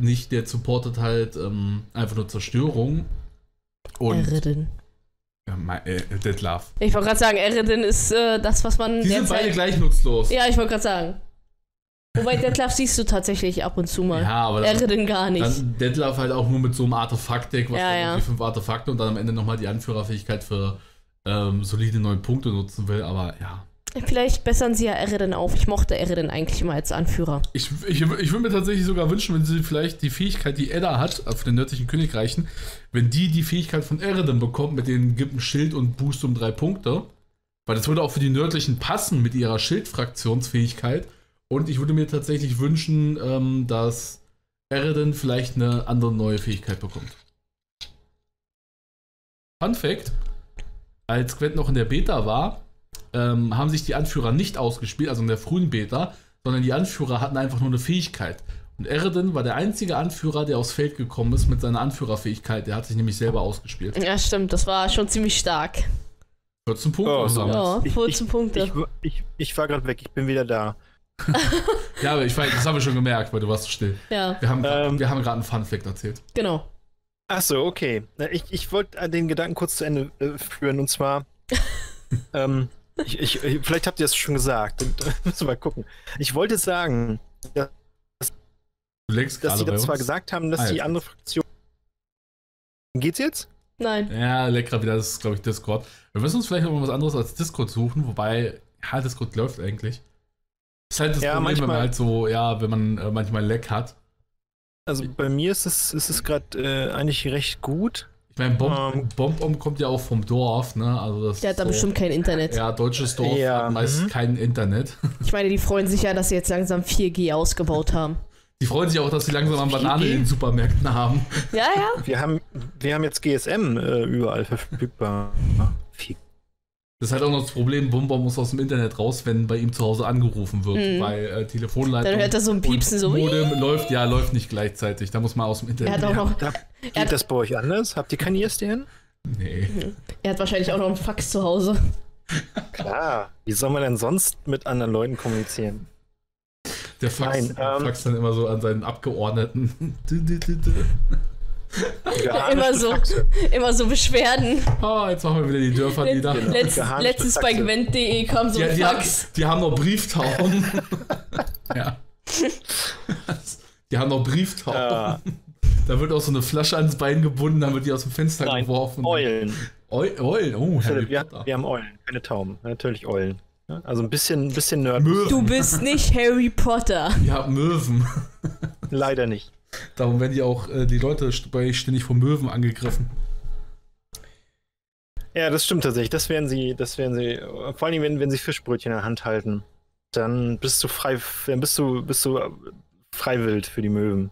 Nicht, der supportet halt ähm, einfach nur Zerstörung. Und mein, äh, Detlef. Ich wollte gerade sagen, Eredin ist äh, das, was man Die sind beide gleich nutzlos. Ja, ich wollte gerade sagen. Wobei Detlef siehst du tatsächlich ab und zu mal. Ja, aber dann, Eredin gar nicht. Dann Detlef halt auch nur mit so einem Artefakt-Deck, was Ja, ja. irgendwie fünf Artefakte und dann am Ende nochmal die Anführerfähigkeit für ähm, solide neun Punkte nutzen will, aber ja. Vielleicht bessern sie ja Eredin auf. Ich mochte Eredin eigentlich immer als Anführer. Ich, ich, ich würde mir tatsächlich sogar wünschen, wenn sie vielleicht die Fähigkeit, die Edda hat, auf den nördlichen Königreichen, wenn die die Fähigkeit von Eredin bekommt, mit denen gibt ein Schild und Boost um drei Punkte. Weil das würde auch für die nördlichen passen mit ihrer Schildfraktionsfähigkeit. Und ich würde mir tatsächlich wünschen, ähm, dass Eredin vielleicht eine andere neue Fähigkeit bekommt. Fun Fact: Als Gwent noch in der Beta war, ähm, haben sich die Anführer nicht ausgespielt, also in der frühen Beta, sondern die Anführer hatten einfach nur eine Fähigkeit. Und Eredin war der einzige Anführer, der aufs Feld gekommen ist mit seiner Anführerfähigkeit. Der hat sich nämlich selber ausgespielt. Ja, stimmt. Das war schon ziemlich stark. 14 Punkte. Oh, oder so. was? Ja, Ich- 14 Punkte. Ich, ich, ich war gerade weg, ich bin wieder da. [laughs] Ja, aber ich weiß, das haben wir schon gemerkt, weil du warst so still. ja, Wir haben, Ähm. wir haben gerade einen Fun Fact erzählt. genau. Ach so, okay. Ich, ich wollte äh, den Gedanken kurz zu Ende äh, führen und zwar, [laughs] ähm, ich, ich, ich- vielleicht habt ihr es schon gesagt, [laughs] müssen wir mal gucken. Ich wollte sagen, dass, Du dass sie bei das zwar gesagt haben, dass Ah, die andere Fraktion. Geht's jetzt? Nein. Ja, lecker wieder, das ist, glaube ich, Discord. Wir müssen uns vielleicht noch mal was anderes als Discord suchen, wobei, ja, Discord läuft eigentlich. Ist halt das Ja, Problem, wenn man manchmal- halt so, ja, wenn man äh, manchmal Leck hat. Also bei mir ist es, ist es gerade äh, eigentlich recht gut. Ich meine, Bomb, Ähm. Bomb kommt ja auch vom Dorf, ne? Also das Der hat da so, bestimmt kein Internet. Ja, deutsches Dorf Ja, hat meist mhm. kein Internet. [laughs] Ich meine, die freuen sich ja, dass sie jetzt langsam 4G ausgebaut haben. Die freuen sich auch, dass sie langsam am Wie Banane geht? in den Supermärkten haben. Ja, ja. Wir haben, wir haben jetzt GSM äh, überall verfügbar. [laughs] Viel- Das ist halt auch noch das Problem, Bomber muss aus dem Internet raus, wenn bei ihm zu Hause angerufen wird, Mhm. weil äh, Telefonleitung Dann hört er so ein Piepsen so. Modem läuft, ja, läuft nicht gleichzeitig. Da muss man aus dem Er Internet. hat auch noch, Er geht hat- das bei euch anders? Habt ihr kein ISDN? nee. er hat wahrscheinlich auch noch einen Fax zu Hause. Klar. Wie soll man denn sonst mit anderen Leuten kommunizieren? Der Fax, Nein, ähm, Fax dann immer so an seinen Abgeordneten. [laughs] Immer so, immer so Beschwerden. Ah, jetzt machen wir wieder die Dörfer. Genau. Letzt, Geharnischte letztens bei. Gwent.de kam so Die, ein die, haben, Fax. die haben noch Brieftauben. [laughs] ja. Die haben noch Brieftauben. Ja. Da wird auch so eine Flasche ans Bein gebunden, dann wird die aus dem Fenster Nein, geworfen. Eulen. Eu Eulen, oh, Harry Wir, Potter. wir haben Eulen, keine Tauben. Natürlich Eulen. Ja, Also ein bisschen, ein bisschen Nerd. Möwen. Du bist nicht Harry Potter. Ja, Möwen. Leider nicht. Darum werden die auch äh, die Leute bei ständig von Möwen angegriffen. Ja, das stimmt tatsächlich. Das werden sie, das werden sie, vor allem wenn, wenn sie Fischbrötchen in der Hand halten. Dann bist du frei, dann bist du, bist du äh, freiwillig für die Möwen.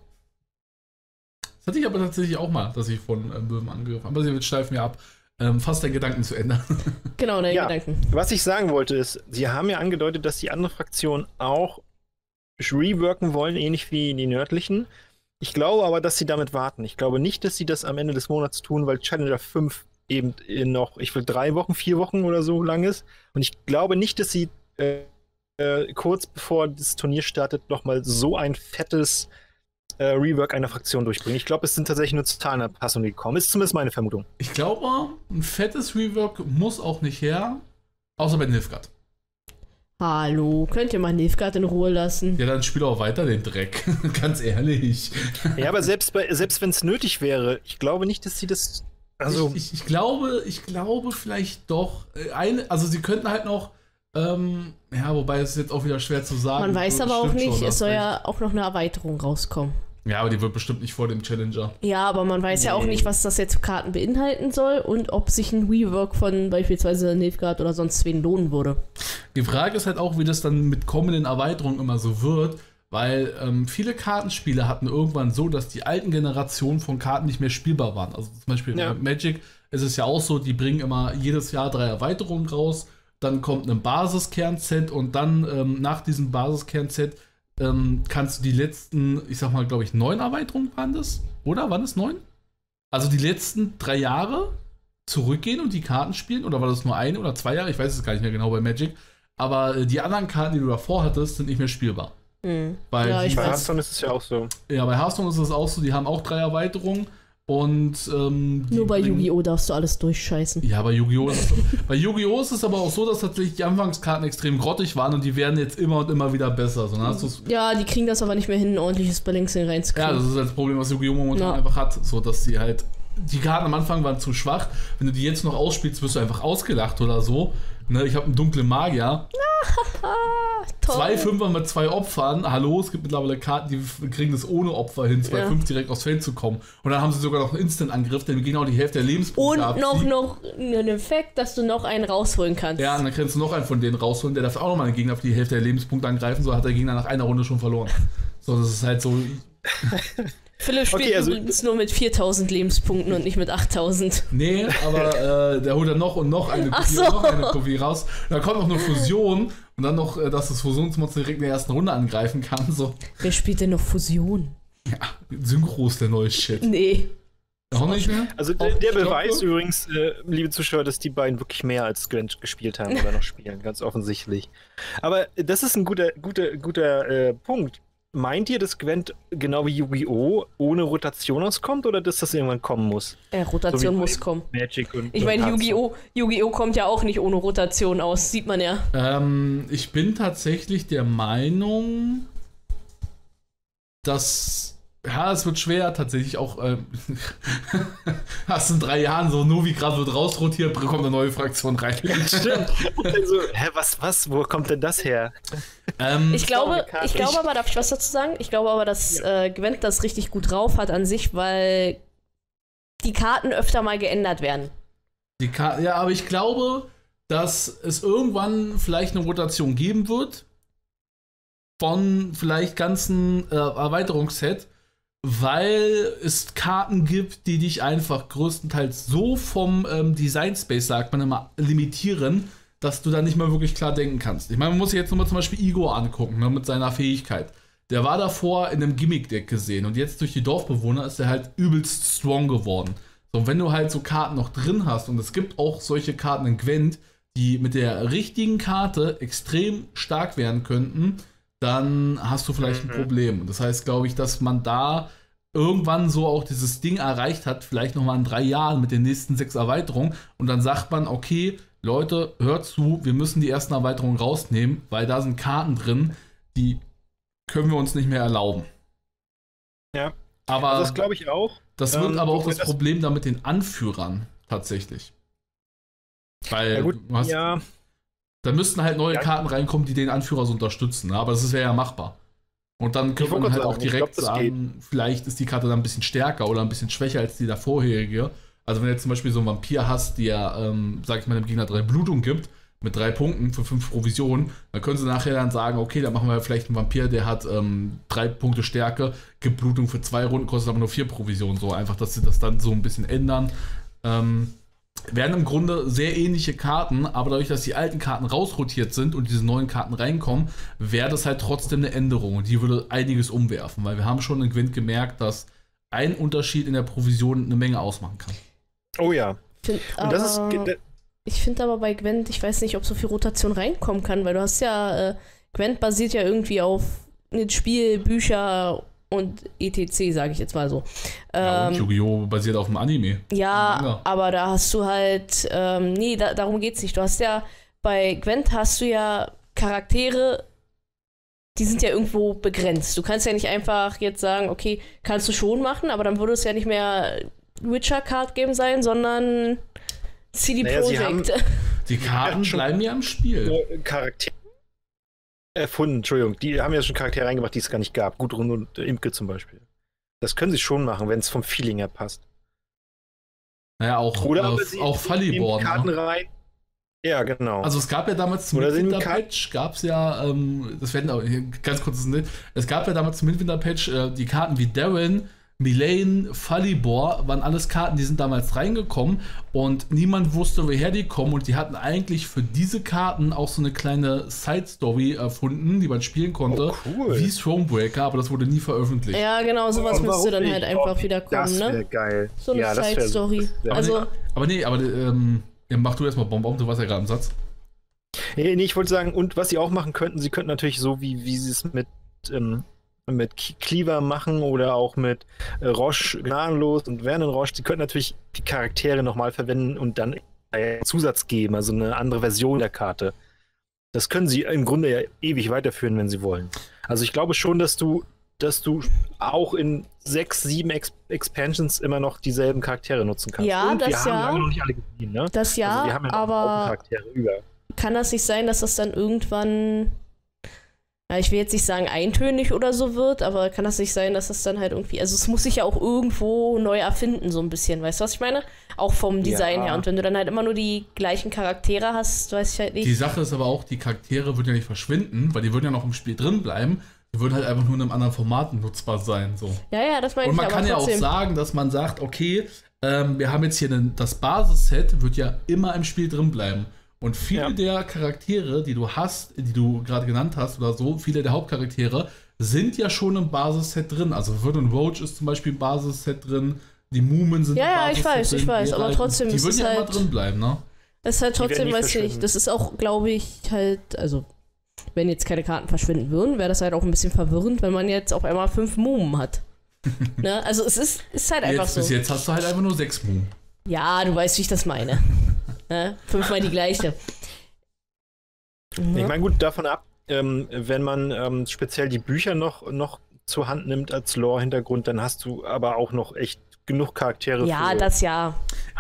Das hatte ich aber tatsächlich auch mal, dass ich von äh, Möwen angegriffen habe. Aber sie schleifen mir ab. Ähm, fast deinen Gedanken zu ändern. [laughs] Genau, deine Ja. Gedanken. Was ich sagen wollte ist, sie haben ja angedeutet, dass die andere Fraktion auch reworken wollen, ähnlich wie die nördlichen. Ich glaube aber, dass sie damit warten. Ich glaube nicht, dass sie das am Ende des Monats tun, weil Challenger 5 eben noch, ich will drei Wochen, vier Wochen oder so lang ist. Und ich glaube nicht, dass sie äh, äh, kurz bevor das Turnier startet, nochmal so ein fettes äh, Rework einer Fraktion durchbringen. Ich glaube, es sind tatsächlich nur Zahlenanpassungen gekommen. Ist zumindest meine Vermutung. Ich glaube, ein fettes Rework muss auch nicht her. Außer bei Nilfgaard. Hallo, könnt ihr mal Nilfgaard in Ruhe lassen? Ja, dann spiel auch weiter den Dreck. [laughs] Ganz ehrlich. Ja, aber selbst, bei- selbst wenn es nötig wäre, ich glaube nicht, dass sie das. Also, ich, ich, ich glaube, ich glaube vielleicht doch. äh, Eine, also sie könnten halt noch. Ähm, ja, wobei es ist jetzt auch wieder schwer zu sagen. Man weiß aber auch nicht, schon, es hast soll recht. ja auch noch eine Erweiterung rauskommen. Ja, aber die wird bestimmt nicht vor dem Challenger. Ja, aber man weiß ja auch Nee. nicht, was das jetzt für Karten beinhalten soll und ob sich ein Rework von beispielsweise Nilfgaard oder sonst wen lohnen würde. Die Frage ist halt auch, wie das dann mit kommenden Erweiterungen immer so wird, weil ähm, viele Kartenspiele hatten irgendwann so, dass die alten Generationen von Karten nicht mehr spielbar waren. Also zum Beispiel Ja. bei Magic ist es ja auch so, die bringen immer jedes Jahr drei Erweiterungen raus, dann kommt ein Basiskernset und dann ähm, nach diesem Basiskernset ähm, kannst du die letzten, ich sag mal, glaube ich, neun Erweiterungen waren das? Oder? Waren es neun? Also die letzten drei Jahre zurückgehen und die Karten spielen? Oder war das nur eine oder zwei Jahre? Ich weiß es gar nicht mehr genau bei Magic. Aber äh, die anderen Karten, die du davor hattest, sind nicht mehr spielbar. Hm. Weil Ja, Bei weiß. Hearthstone ist es ja auch so. ja, bei Hearthstone ist es auch so, die haben auch drei Erweiterungen. Und ähm, Nur bei Yu-Gi-Oh! darfst du alles durchscheißen. Ja, bei Yu-Gi-Oh! ist es [laughs] so. bei Yu-Gi-Oh! ist es aber auch so, dass tatsächlich die Anfangskarten extrem grottig waren und die werden jetzt immer und immer wieder besser. So, Ja, die kriegen das aber nicht mehr hin, ein ordentliches Balancing Ja, reinzukriegen. das ist das Problem, was Yu-Gi-Oh! momentan Ja. einfach hat. So, dass sie halt. Die Karten am Anfang waren zu schwach. Wenn du die jetzt noch ausspielst, wirst du einfach ausgelacht oder so. Ne, ich habe einen dunklen Magier. [laughs] Toll. Zwei Fünfer mit zwei Opfern. Hallo, es gibt mittlerweile Karten, die kriegen das ohne Opfer hin, zwei Ja. Fünf direkt aufs Feld zu kommen. Und dann haben sie sogar noch einen Instant-Angriff, der genau die Hälfte der Lebenspunkte Und noch, abzieht. noch einen Effekt, dass du noch einen rausholen kannst. Ja, und dann kannst du noch einen von denen rausholen, der darf auch nochmal einen Gegner auf die Hälfte der Lebenspunkte angreifen, so hat der Gegner nach einer Runde schon verloren. So, das ist halt so. [laughs] Philipp spielt Okay, also- übrigens nur mit 4000 Lebenspunkten und nicht mit 8000. Nee, aber äh, der holt dann noch und noch eine Kopie so. und noch eine Kopie raus. Und dann kommt noch eine Fusion und dann noch, äh, dass das Fusionsmonster direkt in der ersten Runde angreifen kann. So, Wer spielt denn noch Fusion? Synchro ist der neue Shit. Nee. Auch nicht mehr? Also der, der? Beweis übrigens, äh, liebe Zuschauer, dass die beiden wirklich mehr als Gwent gespielt haben oder noch spielen, ganz offensichtlich. Aber das ist ein guter, guter, guter äh, Punkt. Meint ihr, dass Gwent genau wie Yu-Gi-Oh! ohne Rotation auskommt oder dass das irgendwann kommen muss? Äh, Rotation So muss kommen. Magic und. Ich meine. Yu-Gi-Oh! Yu-Gi-Oh! kommt ja auch nicht ohne Rotation aus, sieht man ja. Ähm, ich bin tatsächlich der Meinung, dass. Ja, es wird schwer, tatsächlich auch. Ähm, [laughs] hast in drei Jahren so, nur wie gerade wird rausrotiert, kommt eine neue Fraktion rein. Stimmt. also, hä, was, was, wo kommt denn das her? ähm, Ich glaube, ich glaube aber, darf ich was dazu sagen? Ich glaube aber, dass äh, Gwent das richtig gut drauf hat an sich, weil die Karten öfter mal geändert werden. Die Ka ja, aber ich glaube, dass es irgendwann vielleicht eine Rotation geben wird von vielleicht ganzen äh, Erweiterungsset, weil es Karten gibt, die dich einfach größtenteils so vom ähm, Design Space, sagt man immer, limitieren, dass du da nicht mehr wirklich klar denken kannst. Ich meine, man muss sich jetzt nochmal zum Beispiel Igor angucken, ne, mit seiner Fähigkeit. Der war davor in einem Gimmick-Deck gesehen und jetzt durch die Dorfbewohner ist er halt übelst strong geworden. So, und wenn du halt so Karten noch drin hast, und es gibt auch solche Karten in Gwent, die mit der richtigen Karte extrem stark werden könnten, dann hast du vielleicht ein Mhm. Problem. Und das heißt, glaube ich, dass man da irgendwann so auch dieses Ding erreicht hat, vielleicht nochmal in drei Jahren mit den nächsten sechs Erweiterungen. Und dann sagt man, okay, Leute, hört zu, wir müssen die ersten Erweiterungen rausnehmen, weil da sind Karten drin, die können wir uns nicht mehr erlauben. Ja. Aber Also das glaube ich auch. das wird Ähm, aber auch das das- Problem da mit den Anführern tatsächlich. Weil Ja, gut, du hast, ja. Da müssten halt neue Ja. Karten reinkommen, die den Anführer so unterstützen. ne? Aber das wäre ja machbar. Und dann könnte man halt auch sagen, ich direkt glaub, sagen, vielleicht ist die Karte dann ein bisschen stärker oder ein bisschen schwächer als die davorherige. Also wenn du jetzt zum Beispiel so einen Vampir hast, der, ähm, sag ich mal, dem Gegner drei Blutung gibt, mit drei Punkten für fünf Provisionen, dann können sie nachher dann sagen, okay, dann machen wir vielleicht einen Vampir, der hat ähm, drei Punkte Stärke, gibt Blutung für zwei Runden, kostet aber nur vier Provisionen. So einfach, dass sie das dann so ein bisschen ändern. Ähm, werden im Grunde sehr ähnliche Karten, aber dadurch, dass die alten Karten rausrotiert sind und diese neuen Karten reinkommen, wäre das halt trotzdem eine Änderung und die würde einiges umwerfen, weil wir haben schon in Gwent gemerkt, dass ein Unterschied in der Provision eine Menge ausmachen kann. Oh ja. Find, Und das ist. Ich finde aber bei Gwent, ich weiß nicht, ob so viel Rotation reinkommen kann, weil du hast ja, äh, Gwent basiert ja irgendwie auf Spiel, Bücher und etc., sage ich jetzt mal so. ja, und Ähm, Yu-Gi-Oh! basiert auf dem Anime. ja, aber da hast du halt, ähm, nee, da, darum geht's nicht. Du hast ja, bei Gwent hast du ja Charaktere, die sind ja irgendwo begrenzt. Du kannst ja nicht einfach jetzt sagen, okay, kannst du schon machen, aber dann würde es ja nicht mehr Witcher-Card Game sein, sondern CD Naja, sie Projekt. Die Karten bleiben ja im Spiel. Charaktere erfunden, Entschuldigung. Die haben ja schon Charaktere reingemacht, die es gar nicht gab. Gudrun und Imke zum Beispiel. Das können sie schon machen, wenn es vom Feeling her passt. Naja, auch, Oder äh, aber sie auch Falliborn. Karten Ne? rein. Ja, genau. Also es gab ja damals zum Oder Midwinter-Patch, gab es ja, ähm, das werden auch ganz kurz, es gab ja damals zum Midwinter-Patch äh, die Karten wie Darren, Milane, Falibor waren alles Karten, die sind damals reingekommen und niemand wusste, woher die kommen und die hatten eigentlich für diese Karten auch so eine kleine Side-Story erfunden, die man spielen konnte, Oh, cool. wie Thronebreaker, aber das wurde nie veröffentlicht. Ja, genau, sowas müsste dann halt einfach wieder kommen, ne? geil. So eine ja, Side-Story. Also, Aber nee, aber ähm, ja, mach du erstmal Bomb, du warst ja gerade im Satz. Nee, nee, ich wollte sagen, und was sie auch machen könnten, sie könnten natürlich so, wie, wie sie es mit, ähm, mit Cleaver machen oder auch mit äh, Roche gnadenlos und Vernon Roche, sie könnten natürlich die Charaktere nochmal verwenden und dann einen Zusatz geben, also eine andere Version der Karte. Das können sie im Grunde ja ewig weiterführen, wenn sie wollen. Also ich glaube schon, dass du, dass du auch in sechs, sieben Ex Expansions immer noch dieselben Charaktere nutzen kannst. Ja, und wir das haben ja. lange noch nicht alle gesehen, ne? das ja, also wir haben ja aber Charaktere über. kann das nicht sein, dass das dann irgendwann, ich will jetzt nicht sagen eintönig oder so wird, aber kann das nicht sein, dass das dann halt irgendwie, also es muss sich ja auch irgendwo neu erfinden, so ein bisschen, weißt du, was ich meine? Auch vom Design Ja. her. Und wenn du dann halt immer nur die gleichen Charaktere hast, weiß ich halt nicht. Die Sache ist aber auch, die Charaktere würden ja nicht verschwinden, weil die würden ja noch im Spiel drin bleiben. Die würden halt einfach nur in einem anderen Format nutzbar sein. So. ja, ja, das meine Und ich man aber kann ja auch sagen, dass man sagt, okay, ähm, wir haben jetzt hier einen, das Basisset, wird ja immer im Spiel drin bleiben. Und viele Ja. der Charaktere, die du hast, die du gerade genannt hast oder so, viele der Hauptcharaktere, sind ja schon im Basisset drin. Also Verdun Roach ist zum Beispiel im Basisset drin, die Mumen sind Ja, im ja, ich Basisset weiß, ich drin, weiß, die aber trotzdem Die ist würden es ja immer halt- drin bleiben, ne? Das ist halt trotzdem, weiß ich nicht, das ist auch, glaube ich, halt, also, wenn jetzt keine Karten verschwinden würden, wäre das halt auch ein bisschen verwirrend, wenn man jetzt auf einmal fünf Mumen hat. [laughs] ne? Also es ist, ist halt einfach Jetzt, so. bis jetzt hast du halt einfach nur sechs Mumen. Ja, du weißt, wie ich das meine. Ne? Fünfmal die gleiche. Ich meine, gut, davon ab, ähm, wenn man ähm, speziell die Bücher noch, noch zur Hand nimmt als Lore-Hintergrund, dann hast du aber auch noch echt genug Charaktere ja, für das ja.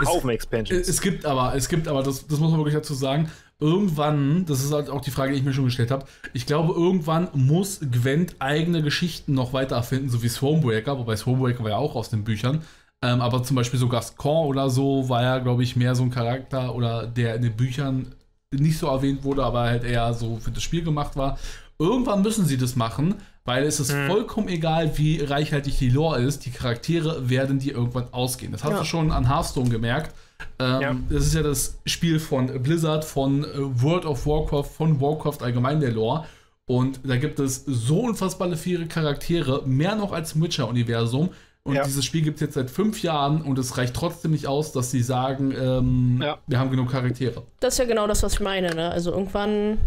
Haufen Expansions. Es gibt aber, es gibt aber, das, das muss man wirklich dazu sagen, irgendwann, das ist halt auch die Frage, die ich mir schon gestellt habe, ich glaube, irgendwann muss Gwent eigene Geschichten noch weiter erfinden, so wie Swarmbreaker, wobei Swarmbreaker war ja auch aus den Büchern. Ähm, aber zum Beispiel so Gascon oder so war ja, glaube ich, mehr so ein Charakter oder der in den Büchern nicht so erwähnt wurde, aber halt eher so für das Spiel gemacht war. Irgendwann müssen sie das machen, weil es ist Hm. vollkommen egal, wie reichhaltig die Lore ist. Die Charaktere werden die irgendwann ausgehen. Das hast Ja. du schon an Hearthstone gemerkt. Ähm, Ja. Das ist ja das Spiel von Blizzard, von äh, World of Warcraft, von Warcraft allgemein der Lore. Und da gibt es so unfassbar viele Charaktere, mehr noch als im Witcher-Universum. Und Ja. dieses Spiel gibt es jetzt seit fünf Jahren und es reicht trotzdem nicht aus, dass sie sagen, ähm, Ja. wir haben genug Charaktere. Das ist ja genau das, was ich meine, ne? Also irgendwann.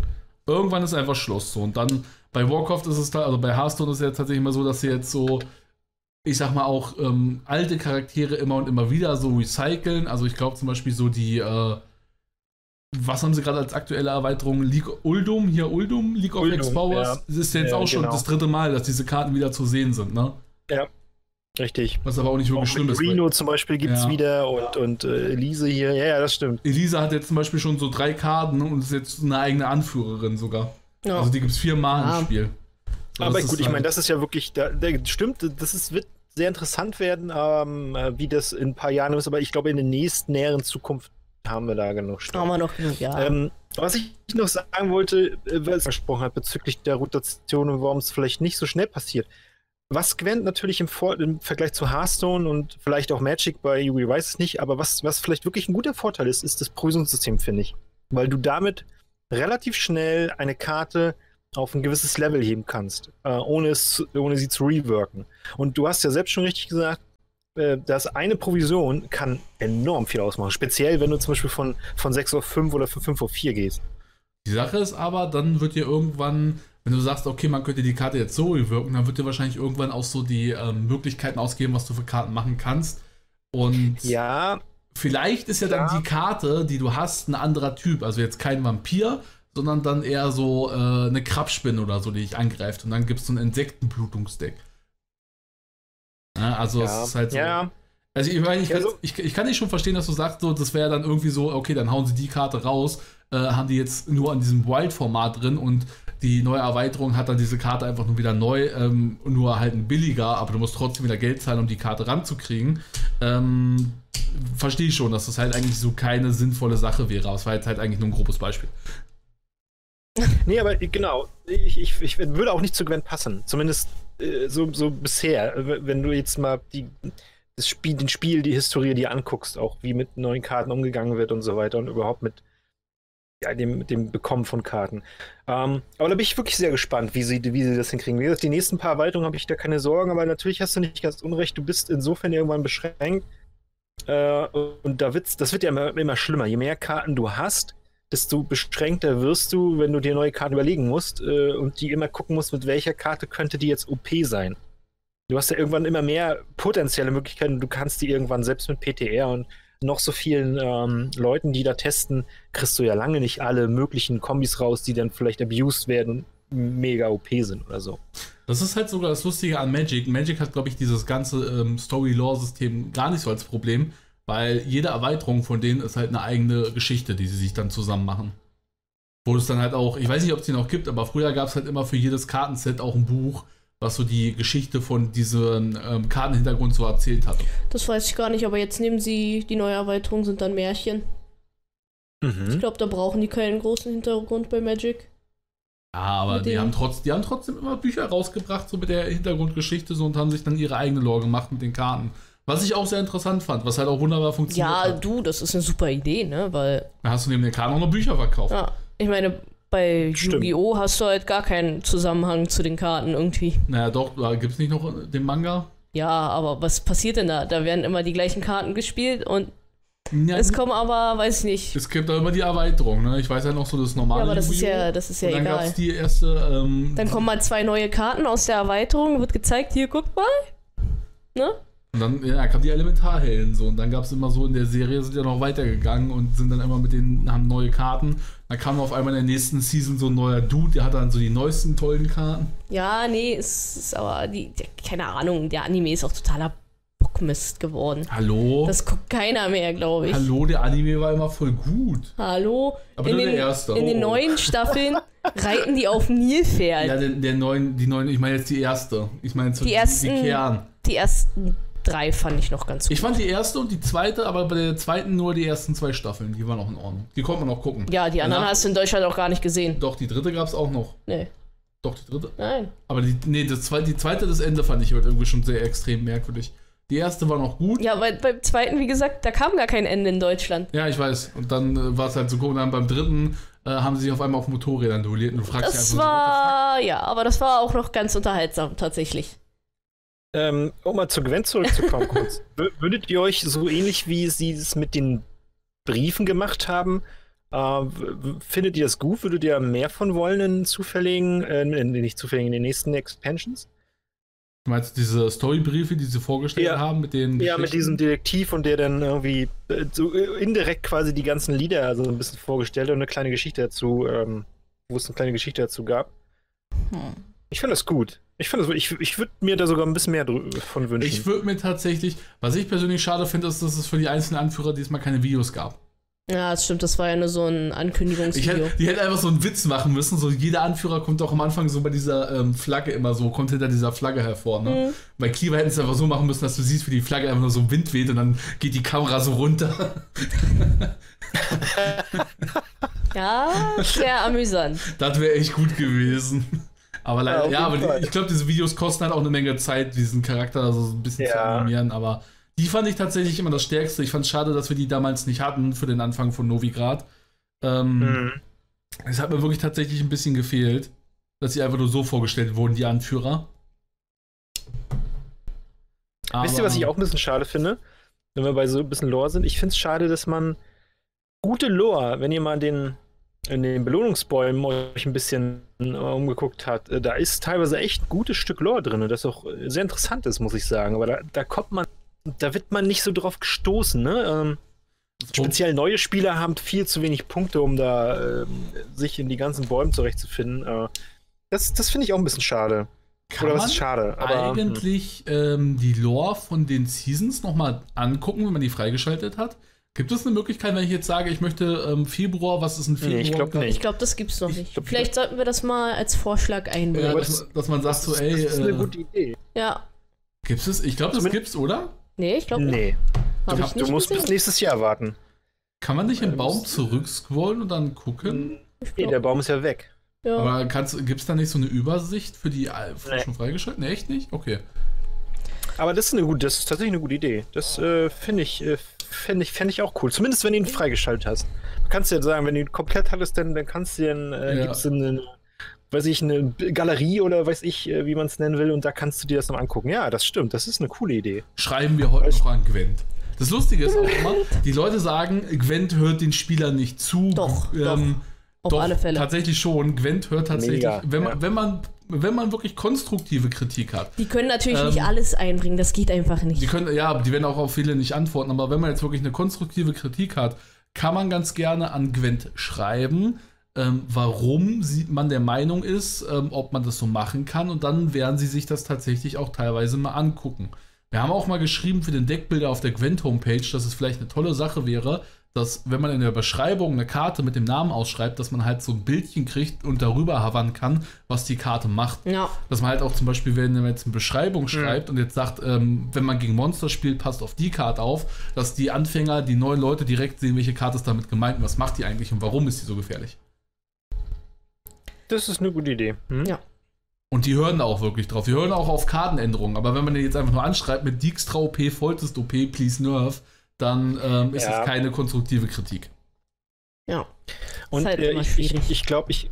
Irgendwann ist einfach Schluss. So. Und dann bei Warcraft ist es da, also bei Hearthstone ist es ja tatsächlich immer so, dass sie jetzt so, ich sag mal auch ähm, alte Charaktere immer und immer wieder so recyceln. Also ich glaube zum Beispiel so die, äh, was haben sie gerade als aktuelle Erweiterung? League Uldum, hier Uldum, League of Uldum, X-Powers. ja. Das ist jetzt Ja, auch schon genau. das dritte Mal, dass diese Karten wieder zu sehen sind, ne? Richtig. Was aber auch nicht Auch wirklich schlimm mit ist. Reno zum Beispiel gibt es Ja. wieder und, und äh, Elise hier. Ja, ja, das stimmt. Elisa hat jetzt zum Beispiel schon so drei Karten und ist jetzt eine eigene Anführerin sogar. Ja. Also die gibt es viermal Ja. im Spiel. So, Aber das gut, ich halt- meine, das ist ja wirklich, da, da, stimmt, das ist, wird sehr interessant werden, ähm, äh, wie das in ein paar Jahren ist, aber ich glaube, in der nächsten näheren Zukunft haben wir da genug Stoff. haben wir noch genug, ja. Ähm, was ich noch sagen wollte, äh, was ich versprochen hat bezüglich der Rotation und warum es vielleicht nicht so schnell passiert. Was Gwent natürlich im, Vor im Vergleich zu Hearthstone und vielleicht auch Magic bei Yugi weiß es nicht, aber was, was vielleicht wirklich ein guter Vorteil ist, ist das Prüfungssystem, finde ich. Weil du damit relativ schnell eine Karte auf ein gewisses Level heben kannst, äh, ohne, es, ohne sie zu reworken. Und du hast ja selbst schon richtig gesagt, äh, dass eine Provision kann enorm viel ausmachen. Speziell, wenn du zum Beispiel von, von 6 auf 5 oder von 5 auf 4 gehst. Die Sache ist aber, dann wird dir irgendwann, wenn du sagst, okay, man könnte die Karte jetzt so wirken, dann wird dir wahrscheinlich irgendwann auch so die ähm, Möglichkeiten ausgeben, was du für Karten machen kannst. Und Ja, vielleicht ist ja dann Ja. die Karte, die du hast, ein anderer Typ. Also jetzt kein Vampir, sondern dann eher so äh, eine Krabspinne oder so, die dich angreift. Und dann gibst du ein Insektenblutungsdeck. Ja, also ja, es ist halt so. ja, Also ich, meine, ich, Ja, so- ich, ich kann nicht schon verstehen, dass du sagst, so, das wäre dann irgendwie so, okay, dann hauen sie die Karte raus, äh, haben die jetzt nur an diesem Wild-Format drin und die neue Erweiterung hat dann diese Karte einfach nur wieder neu, ähm, nur halt ein billiger, aber du musst trotzdem wieder Geld zahlen, um die Karte ranzukriegen. Ähm, Verstehe ich schon, dass das halt eigentlich so keine sinnvolle Sache wäre. Aber es war jetzt halt eigentlich nur ein grobes Beispiel. [laughs] Nee, aber genau. Ich, ich, ich würde auch nicht zu Gwen passen. Zumindest äh, so, so bisher. Wenn du jetzt mal die, das Spiel, den Spiel, die Historie dir anguckst, auch wie mit neuen Karten umgegangen wird und so weiter und überhaupt mit ja, dem, dem Bekommen von Karten. Ähm, aber da bin ich wirklich sehr gespannt, wie sie, wie sie das hinkriegen. Wie gesagt, die nächsten paar Erweiterungen habe ich da keine Sorgen, aber natürlich hast du nicht ganz unrecht. Du bist insofern irgendwann beschränkt. Äh, und da wird's, das wird ja immer, immer schlimmer. Je mehr Karten du hast, desto beschränkter wirst du, wenn du dir neue Karten überlegen musst äh, und die immer gucken musst, mit welcher Karte könnte die jetzt OP sein. Du hast ja irgendwann immer mehr potenzielle Möglichkeiten. Du kannst die irgendwann selbst mit PTR und noch so vielen ähm, Leuten, die da testen, kriegst du ja lange nicht alle möglichen Kombis raus, die dann vielleicht abused werden und mega OP sind oder so. Das ist halt sogar das Lustige an Magic. Magic hat, glaube ich, dieses ganze ähm, Story-Lore-System gar nicht so als Problem, weil jede Erweiterung von denen ist halt eine eigene Geschichte, die sie sich dann zusammen machen. Wo es dann halt auch, ich weiß nicht, ob es die noch gibt, aber früher gab es halt immer für jedes Kartenset auch ein Buch, was so die Geschichte von diesem ähm, Kartenhintergrund so erzählt hat. Das weiß ich gar nicht, aber jetzt nehmen sie die neue Erweiterung, sind dann Märchen. Mhm. Ich glaube, da brauchen die keinen großen Hintergrund bei Magic. Ja, aber die haben, trotz, die haben trotzdem immer Bücher rausgebracht, so mit der Hintergrundgeschichte so und haben sich dann ihre eigene Lore gemacht mit den Karten. Was ich auch sehr interessant fand, was halt auch wunderbar funktioniert Ja, hat. du, das ist eine super Idee, ne? Weil, Da hast du neben den Karten auch noch Bücher verkauft. ja, ich meine, bei. Yu-Gi-Oh! hast du halt gar keinen Zusammenhang zu den Karten irgendwie. Naja, doch, da gibt es nicht noch den Manga. Ja, aber was passiert denn da? Da werden immer die gleichen Karten gespielt und Ja, es kommen aber, weiß ich nicht. es gibt da immer die Erweiterung, ne? Ich weiß ja noch so das normale. Ja, aber das ist ja, das ist ja und dann egal. es die erste. Ähm, Dann kommen mal zwei neue Karten aus der Erweiterung, wird gezeigt, hier, guck mal. Ne? Und dann ja, kamen die Elementarhelden so. Und dann gab es immer so in der Serie, sind ja noch weitergegangen und sind dann immer mit denen, haben neue Karten. Dann kam auf einmal in der nächsten Season so ein neuer Dude, der hat dann so die neuesten tollen Karten. Ja, nee, es ist aber, die, der, keine Ahnung, der Anime ist auch totaler Bockmist geworden. Hallo? Das guckt keiner mehr, glaube ich. Hallo, der Anime war immer voll gut. Hallo? Aber in nur den, der erste. In den Oh. neuen Staffeln [laughs] reiten die auf Nilpferd. Ja, der, der neuen, die neuen, ich meine jetzt die erste. Ich meine jetzt so Die ersten- die Kern. Die ersten drei fand ich noch ganz gut. Ich fand die erste und die zweite, aber bei der zweiten nur die ersten zwei Staffeln. Die waren auch in Ordnung. Die konnte man auch gucken. ja, die anderen Danach- hast du in Deutschland auch gar nicht gesehen. Doch, die dritte gab es auch noch. Nee, Doch, die dritte. nein. Aber die, nee, das zweite, die zweite, das Ende fand ich halt irgendwie schon sehr extrem merkwürdig. Die erste war noch gut. Ja, weil beim zweiten, wie gesagt, da kam gar kein Ende in Deutschland. Ja, ich weiß. Und dann äh, war es halt so cool. Und dann beim dritten äh, haben sie sich auf einmal auf Motorrädern duelliert. Und du fragst Das dich einfach war, ja, aber das war auch noch ganz unterhaltsam, tatsächlich. Ähm, um mal zu Gwen zurückzukommen [laughs] kurz. Wür- Würdet ihr euch so ähnlich wie sie es mit den Briefen gemacht haben, äh, findet ihr das gut? Würdet ihr mehr von wollen in zufälligen, äh, in, nicht zufälligen, in den nächsten Expansions? Du meinst diese Storybriefe, die sie vorgestellt Ja. haben mit den. Ja, mit diesem? Detektiv und der dann irgendwie äh, so äh, indirekt quasi die ganzen Lieder also ein bisschen vorgestellt hat und eine kleine Geschichte dazu, ähm, wo es eine kleine Geschichte dazu gab. Ich fand das gut. Ich das, ich, ich würde mir da sogar ein bisschen mehr von wünschen. Ich würde mir tatsächlich, was ich persönlich schade finde, ist, dass es für die einzelnen Anführer diesmal keine Videos gab. Ja, das stimmt, das war ja nur so ein Ankündigungsvideo. hätte, die hätten einfach so einen Witz machen müssen. So jeder Anführer kommt auch am Anfang so bei dieser ähm, Flagge immer so, kommt hinter dieser Flagge hervor. Ne? Mhm. Bei Kiva hätten sie es einfach so machen müssen, dass du siehst, wie die Flagge einfach nur so im Wind weht und dann geht die Kamera so runter. [laughs] Ja, sehr amüsant. Das wäre echt gut gewesen. Aber leider, ja, jeden aber die, ich glaube, diese Videos kosten halt auch eine Menge Zeit, diesen Charakter also so ein bisschen zu Ja. animieren. Aber die fand ich tatsächlich immer das Stärkste. Ich fand es schade, dass wir die damals nicht hatten für den Anfang von Novigrad. Ähm, Mhm. Es hat mir wirklich tatsächlich ein bisschen gefehlt, dass sie einfach nur so vorgestellt wurden, die Anführer. Wisst ihr, was ich auch ein bisschen schade finde? Wenn wir bei so ein bisschen Lore sind. Ich finde es schade, dass man gute Lore, wenn ihr mal den, in den Belohnungsbäumen euch ein bisschen äh, umgeguckt habt, äh, da ist teilweise echt ein gutes Stück Lore drin, das auch äh, sehr interessant ist, muss ich sagen. Aber da, da kommt man, da wird man nicht so drauf gestoßen, ne? Ähm, speziell neue Spieler haben viel zu wenig Punkte, um da ähm, sich in die ganzen Bäume zurechtzufinden. Äh, das das finde ich auch ein bisschen schade. Kann Oder was ist schade? Aber, hm. eigentlich ähm, die Lore von den Seasons nochmal angucken, wenn man die freigeschaltet hat. Gibt es eine Möglichkeit, wenn ich jetzt sage, ich möchte ähm, Februar, was ist ein Februar? Nee, ich glaub nicht. Ich glaube, das gibt's noch Ich nicht. glaub, Vielleicht sollten wir das mal als Vorschlag Ja, einbringen. aber dass, dass man sagt so, das, ey, das ist eine äh, gute Idee. Ja. gibt's es? Ich glaube, das Zumindest- gibt's, oder? Nee, ich glaube nicht. Nee, du, musst bis gesehen. nächstes Jahr warten. Kann man nicht im Baum zurückscrollen und dann gucken? Nee, der Baum ist ja weg. ja. Aber gibt es da nicht so eine Übersicht für die äh, Nee. schon freigeschaltet? Nee, echt nicht? Okay. Aber das ist eine gute, das ist tatsächlich eine gute Idee. Das äh, finde ich, äh, fände ich, fänd ich auch cool. Zumindest wenn du ihn freigeschaltet hast. Du kannst ja sagen, wenn du ihn komplett hattest, dann, dann kannst du den, äh, Ja. gibt's eine, weiß ich, eine Galerie oder weiß ich, äh, wie man es nennen will, und da kannst du dir das noch angucken. Ja, das stimmt, das ist eine coole Idee. Schreiben wir heute noch an Gwent. Das Lustige ist auch [laughs] immer, die Leute sagen, Gwent hört den Spielern nicht zu. Doch, ähm, Auf doch, alle Fälle. Tatsächlich schon. Gwent hört tatsächlich, Mega, wenn, man, ja. wenn, man, wenn man wirklich konstruktive Kritik hat. Die können natürlich Ähm, nicht alles einbringen, das geht einfach Die nicht. können, ja, die werden auch auf viele nicht antworten, aber wenn man jetzt wirklich eine konstruktive Kritik hat, kann man ganz gerne an Gwent schreiben, ähm, warum sie, man der Meinung ist, ähm, ob man das so machen kann und dann werden sie sich das tatsächlich auch teilweise mal angucken. Wir haben auch mal geschrieben für den Deckbilder auf der Gwent-Homepage, dass es vielleicht eine tolle Sache wäre, dass wenn man in der Beschreibung eine Karte mit dem Namen ausschreibt, dass man halt so ein Bildchen kriegt und darüber havern kann, was die Karte macht. Ja, Dass man halt auch zum Beispiel, wenn man jetzt eine Beschreibung schreibt und jetzt sagt, ähm, wenn man gegen Monster spielt, passt auf die Karte auf, dass die Anfänger, die neuen Leute direkt sehen, welche Karte ist damit gemeint und was macht die eigentlich und warum ist die so gefährlich. Das ist eine gute Idee. Hm? Ja. Und die hören da auch wirklich drauf. Die hören auch auf Kartenänderungen. Aber wenn man den jetzt einfach nur anschreibt mit Dijkstra OP, Volltest OP, please nerf, dann ähm, ist Ja. das keine konstruktive Kritik. ja. Und halt äh, immer ich schwierig. glaube, ich, glaub, ich,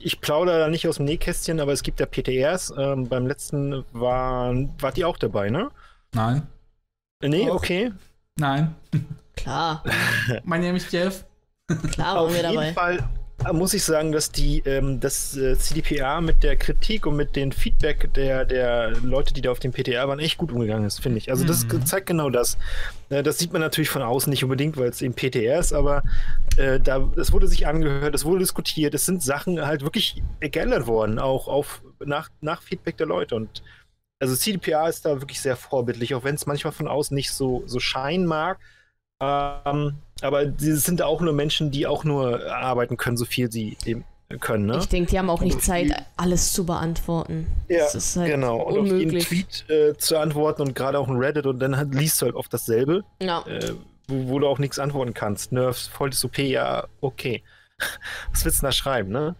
ich plaudere da nicht aus dem Nähkästchen, aber es gibt ja PTRs. Ähm, beim letzten waren, wart ihr auch dabei, ne? Nein. Nee, Auch. okay. Nein. [laughs] Klar, mein Name ist Jeff. klar waren Auf wir jeden dabei. Fall äh, muss ich sagen, dass die ähm, das äh, CDPA mit der Kritik und mit dem Feedback der, der Leute, die da auf dem PTR waren, echt gut umgegangen ist, finde ich. Also das Mhm. zeigt genau das. Äh, das sieht man natürlich von außen nicht unbedingt, weil es eben PTR ist, aber äh, da es wurde sich angehört, es wurde diskutiert, es sind Sachen halt wirklich geändert worden, auch auf nach, nach Feedback der Leute und also CDPA ist da wirklich sehr vorbildlich, auch wenn es manchmal von außen nicht so, so scheinen mag. Ähm, aber sie sind auch nur Menschen, die auch nur arbeiten können, so viel sie eben können. Ne? Ich denke, die haben auch nicht Und Zeit, alles zu beantworten. Ja, das ist halt genau. Und auf jeden unmöglich. Tweet äh, zu antworten und gerade auch ein Reddit und dann halt, liest du halt oft dasselbe, Ja, äh, wo, wo du auch nichts antworten kannst. Nerfs, volles OP, ja, okay. [laughs] Was willst du denn da schreiben, ne?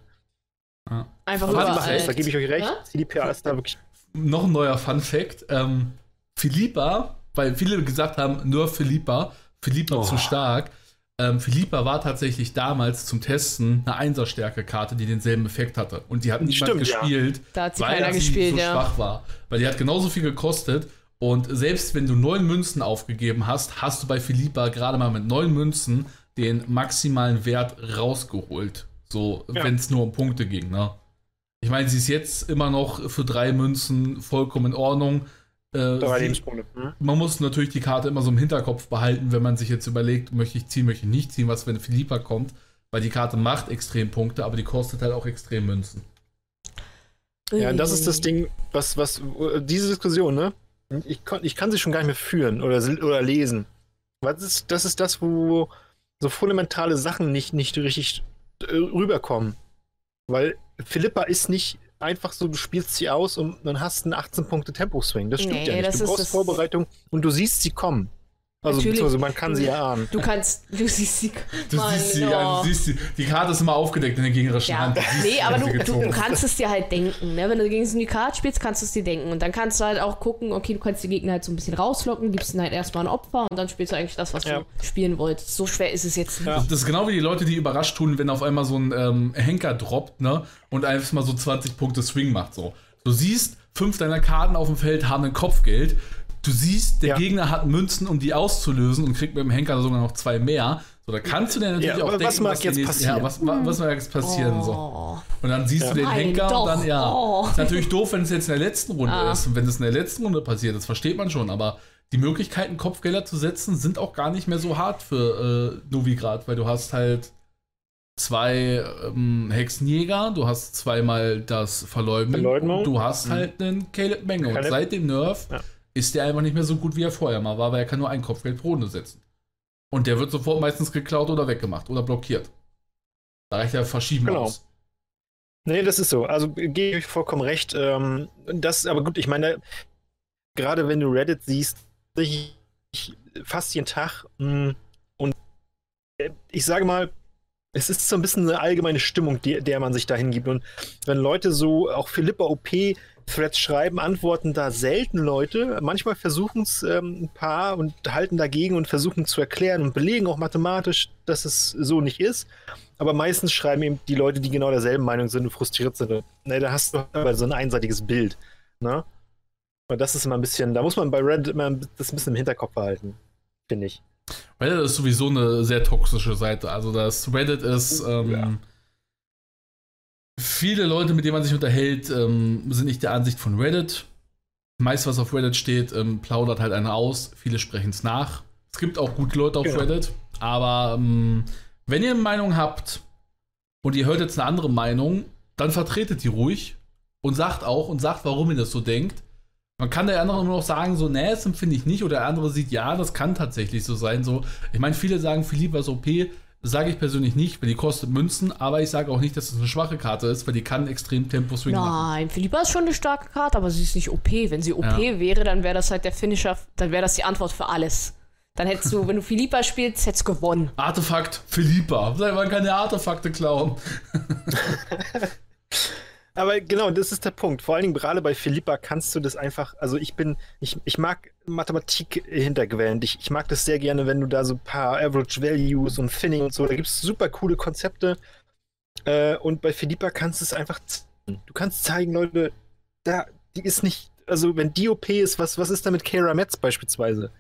Ja. einfach heißt, da gebe ich euch recht. Ja? CDPA ist da wirklich. noch ein neuer Fun Fact. Ähm, Philippa, weil viele gesagt haben, nur Philippa, Philippa Oh. zu stark. Ähm, Philippa war tatsächlich damals zum Testen eine Einserstärke-Karte, die denselben Effekt hatte. Und die hat niemand Stimmt, ja. gespielt, Da hat sie weil sie gespielt, so ja. schwach war. Weil die hat genauso viel gekostet. Und selbst wenn du neun Münzen aufgegeben hast, hast du bei Philippa gerade mal mit neun Münzen den maximalen Wert rausgeholt. So, Ja. wenn es nur um Punkte ging, ne? Ich meine, sie ist jetzt immer noch für drei Münzen vollkommen in Ordnung. Äh, Drei Lebenspunkte. Hm? man muss natürlich die Karte immer so im Hinterkopf behalten, wenn man sich jetzt überlegt, möchte ich ziehen, möchte ich nicht ziehen, was wenn Philippa kommt. Weil die Karte macht extrem Punkte, aber die kostet halt auch extrem Münzen. Ja, das ist das Ding, was, was, diese Diskussion, ne? Ich, kon, ich kann sie schon gar nicht mehr führen oder, oder lesen. Das ist, das ist das, wo so fundamentale Sachen nicht, nicht richtig äh, rüberkommen. Weil Philippa ist nicht einfach so, du spielst sie aus und dann hast einen 18-Punkte-Tempo-Swing. Das stimmt Nee, ja nicht. das Du brauchst Vorbereitung und du siehst sie kommen. Also Natürlich. beziehungsweise man kann sie ja ahnen. Du kannst, du siehst sie. Du Mann, siehst sie, oh. ja, du siehst sie, die Karte ist immer aufgedeckt in der gegnerischen Ja, Hand. Du nee, sie, aber du, sie du, du kannst es dir halt denken. Ne? Wenn du gegen so eine Karte spielst, kannst du es dir denken. Und dann kannst du halt auch gucken, okay, du kannst die Gegner halt so ein bisschen rauslocken, gibst ihnen halt erstmal ein Opfer und dann spielst du eigentlich das, was Ja. du spielen wolltest. So schwer ist es jetzt nicht. Ja. Das ist genau wie die Leute, die überrascht tun, wenn auf einmal so ein ähm, Henker droppt, ne? Und einfach mal so 20 Punkte Swing macht. So. Du siehst, fünf deiner Karten auf dem Feld haben ein Kopfgeld. Du siehst, der Ja. Gegner hat Münzen, um die auszulösen und kriegt mit dem Henker sogar noch zwei mehr. So, da kannst du dir natürlich Ja, auch denken, was mag die jetzt passieren? Ja, was, wa- was mag jetzt passieren? So. Oh. Und dann siehst Ja. du den Nein, Henker doch. und dann, ja. Oh. Ist natürlich doof, wenn es jetzt in der letzten Runde Ah. ist. Und wenn es in der letzten Runde passiert, das versteht man schon. Aber die Möglichkeiten, Kopfgelder zu setzen, sind auch gar nicht mehr so hart für äh, Novigrad, weil du hast halt zwei ähm, Hexenjäger, du hast zweimal das Verleumden Verleumdung. und du hast Mhm. halt einen Caleb Menge. Und seit dem Nerf Ja. Ist der einfach nicht mehr so gut, wie er vorher mal war, weil er kann nur ein Kopfgeld pro Runde setzen. Und der wird sofort meistens geklaut oder weggemacht oder blockiert. Da reicht ja Verschieben Genau. aus. Nee, das ist so. Also gehe ich vollkommen recht. Ähm, das, aber gut, ich meine, gerade wenn du Reddit siehst, ich, ich, fast jeden Tag mh, und äh, ich sage mal, es ist so ein bisschen eine allgemeine Stimmung, die, der man sich da hingibt. Und wenn Leute so auch Philippa OP Threads schreiben, antworten da selten Leute. Manchmal versuchen es ähm, ein paar und halten dagegen und versuchen zu erklären und belegen auch mathematisch, dass es so nicht ist. Aber meistens schreiben eben die Leute, die genau derselben Meinung sind und frustriert sind. Ne, da hast du aber so ein einseitiges Bild. Ne? Und das ist immer ein bisschen, da muss man bei Reddit immer das ein bisschen im Hinterkopf behalten, finde ich. Reddit ist sowieso eine sehr toxische Seite. Also das Reddit ist ähm, Ja. Viele Leute, mit denen man sich unterhält, ähm, sind nicht der Ansicht von Reddit. Meist, was auf Reddit steht, ähm, plaudert halt einer aus. Viele sprechen es nach. Es gibt auch gute Leute auf Genau. Reddit. Aber ähm, wenn ihr eine Meinung habt und ihr hört jetzt eine andere Meinung, dann vertretet die ruhig und sagt auch und sagt, warum ihr das so denkt. Man kann der andere nur noch sagen, so, nee, das empfinde ich nicht. Oder der andere sieht, ja, das kann tatsächlich so sein. So, ich meine, viele sagen, Philippe ist OP. Sage ich persönlich nicht, weil die kostet Münzen. Aber ich sage auch nicht, dass es eine schwache Karte ist, weil die kann extrem Tempo-Swing machen. Nein, Philippa ist schon eine starke Karte, aber sie ist nicht OP. Wenn sie OP Ja. wäre, dann wäre das halt der Finisher, dann wäre das die Antwort für alles. Dann hättest du, wenn du Philippa spielst, hättest du gewonnen. Artefakt, Philippa. Man kann ja Artefakte klauen. [laughs] Aber genau, das ist der Punkt. Vor allen Dingen gerade bei Philippa kannst du das einfach, also ich bin, ich, ich mag Mathematik hinterquellen. Ich, ich mag das sehr gerne, wenn du da so ein paar Average Values und Thinning und so, da gibt es super coole Konzepte. Äh, und bei Philippa kannst du es einfach. Du kannst zeigen, Leute, da, die ist nicht, also wenn die OP ist, was, was ist da mit Kara Metz beispielsweise?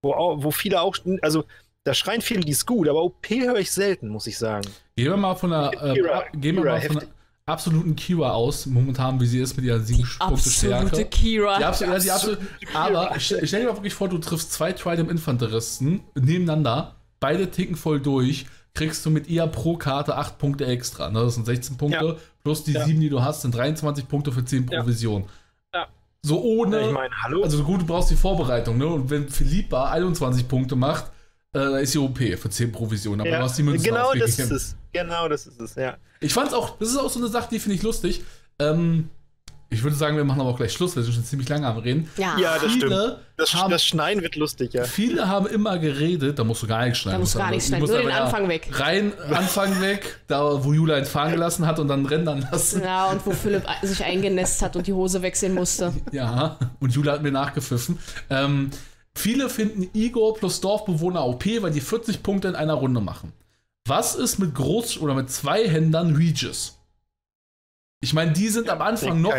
Wo, wo viele auch, also da schreien viele, die ist gut, aber OP höre ich selten, muss ich sagen. Gehen wir mal von der, äh, Kira, Kira, mal von heftig. Absoluten Kira aus, momentan, wie sie ist mit ihrer sieben Punkte Absolute Stärke. Kira. Die absolute, ja, die absolute, Kira. aber stell, stell dir mal wirklich vor, du triffst zwei Trident Infanteristen nebeneinander, beide ticken voll durch, kriegst du mit ihr pro Karte 8 Punkte extra. Ne? Das sind 16 Punkte, Ja. plus die Ja. 7, die du hast, sind 23 Punkte für 10 Ja. Provision. Ja. So ohne, ich meine, hallo? also gut, du brauchst die Vorbereitung, ne? Und wenn Philippa 21 Punkte macht, da ist sie OP für 10 Provisionen, aber Ja, du hast die Münzen genau das ist es. Genau das ist es, ja. Ich fand's auch, das ist auch so eine Sache, die finde ich lustig. Ähm, ich würde sagen, wir machen aber auch gleich Schluss, wir sind schon ziemlich lange am Reden. Ja, Ja, das viele, stimmt. Das, haben, das Schneien wird lustig, ja. viele haben immer geredet, da musst du gar nichts schneiden. Da musst du gar nichts du schneiden, musst nur den aber ja Anfang weg. Rein, Anfang weg, da wo Jula entfahren gelassen hat und dann rendern lassen. Ja, und wo Philipp sich eingenässt hat und die Hose wechseln musste. Ja, und Jula hat mir nachgepfiffen. Ähm, viele finden Igor plus Dorfbewohner OP, weil die 40 Punkte in einer Runde machen. Was ist mit Groß- oder mit Zweihändern Regis? Ich meine, die sind am Anfang noch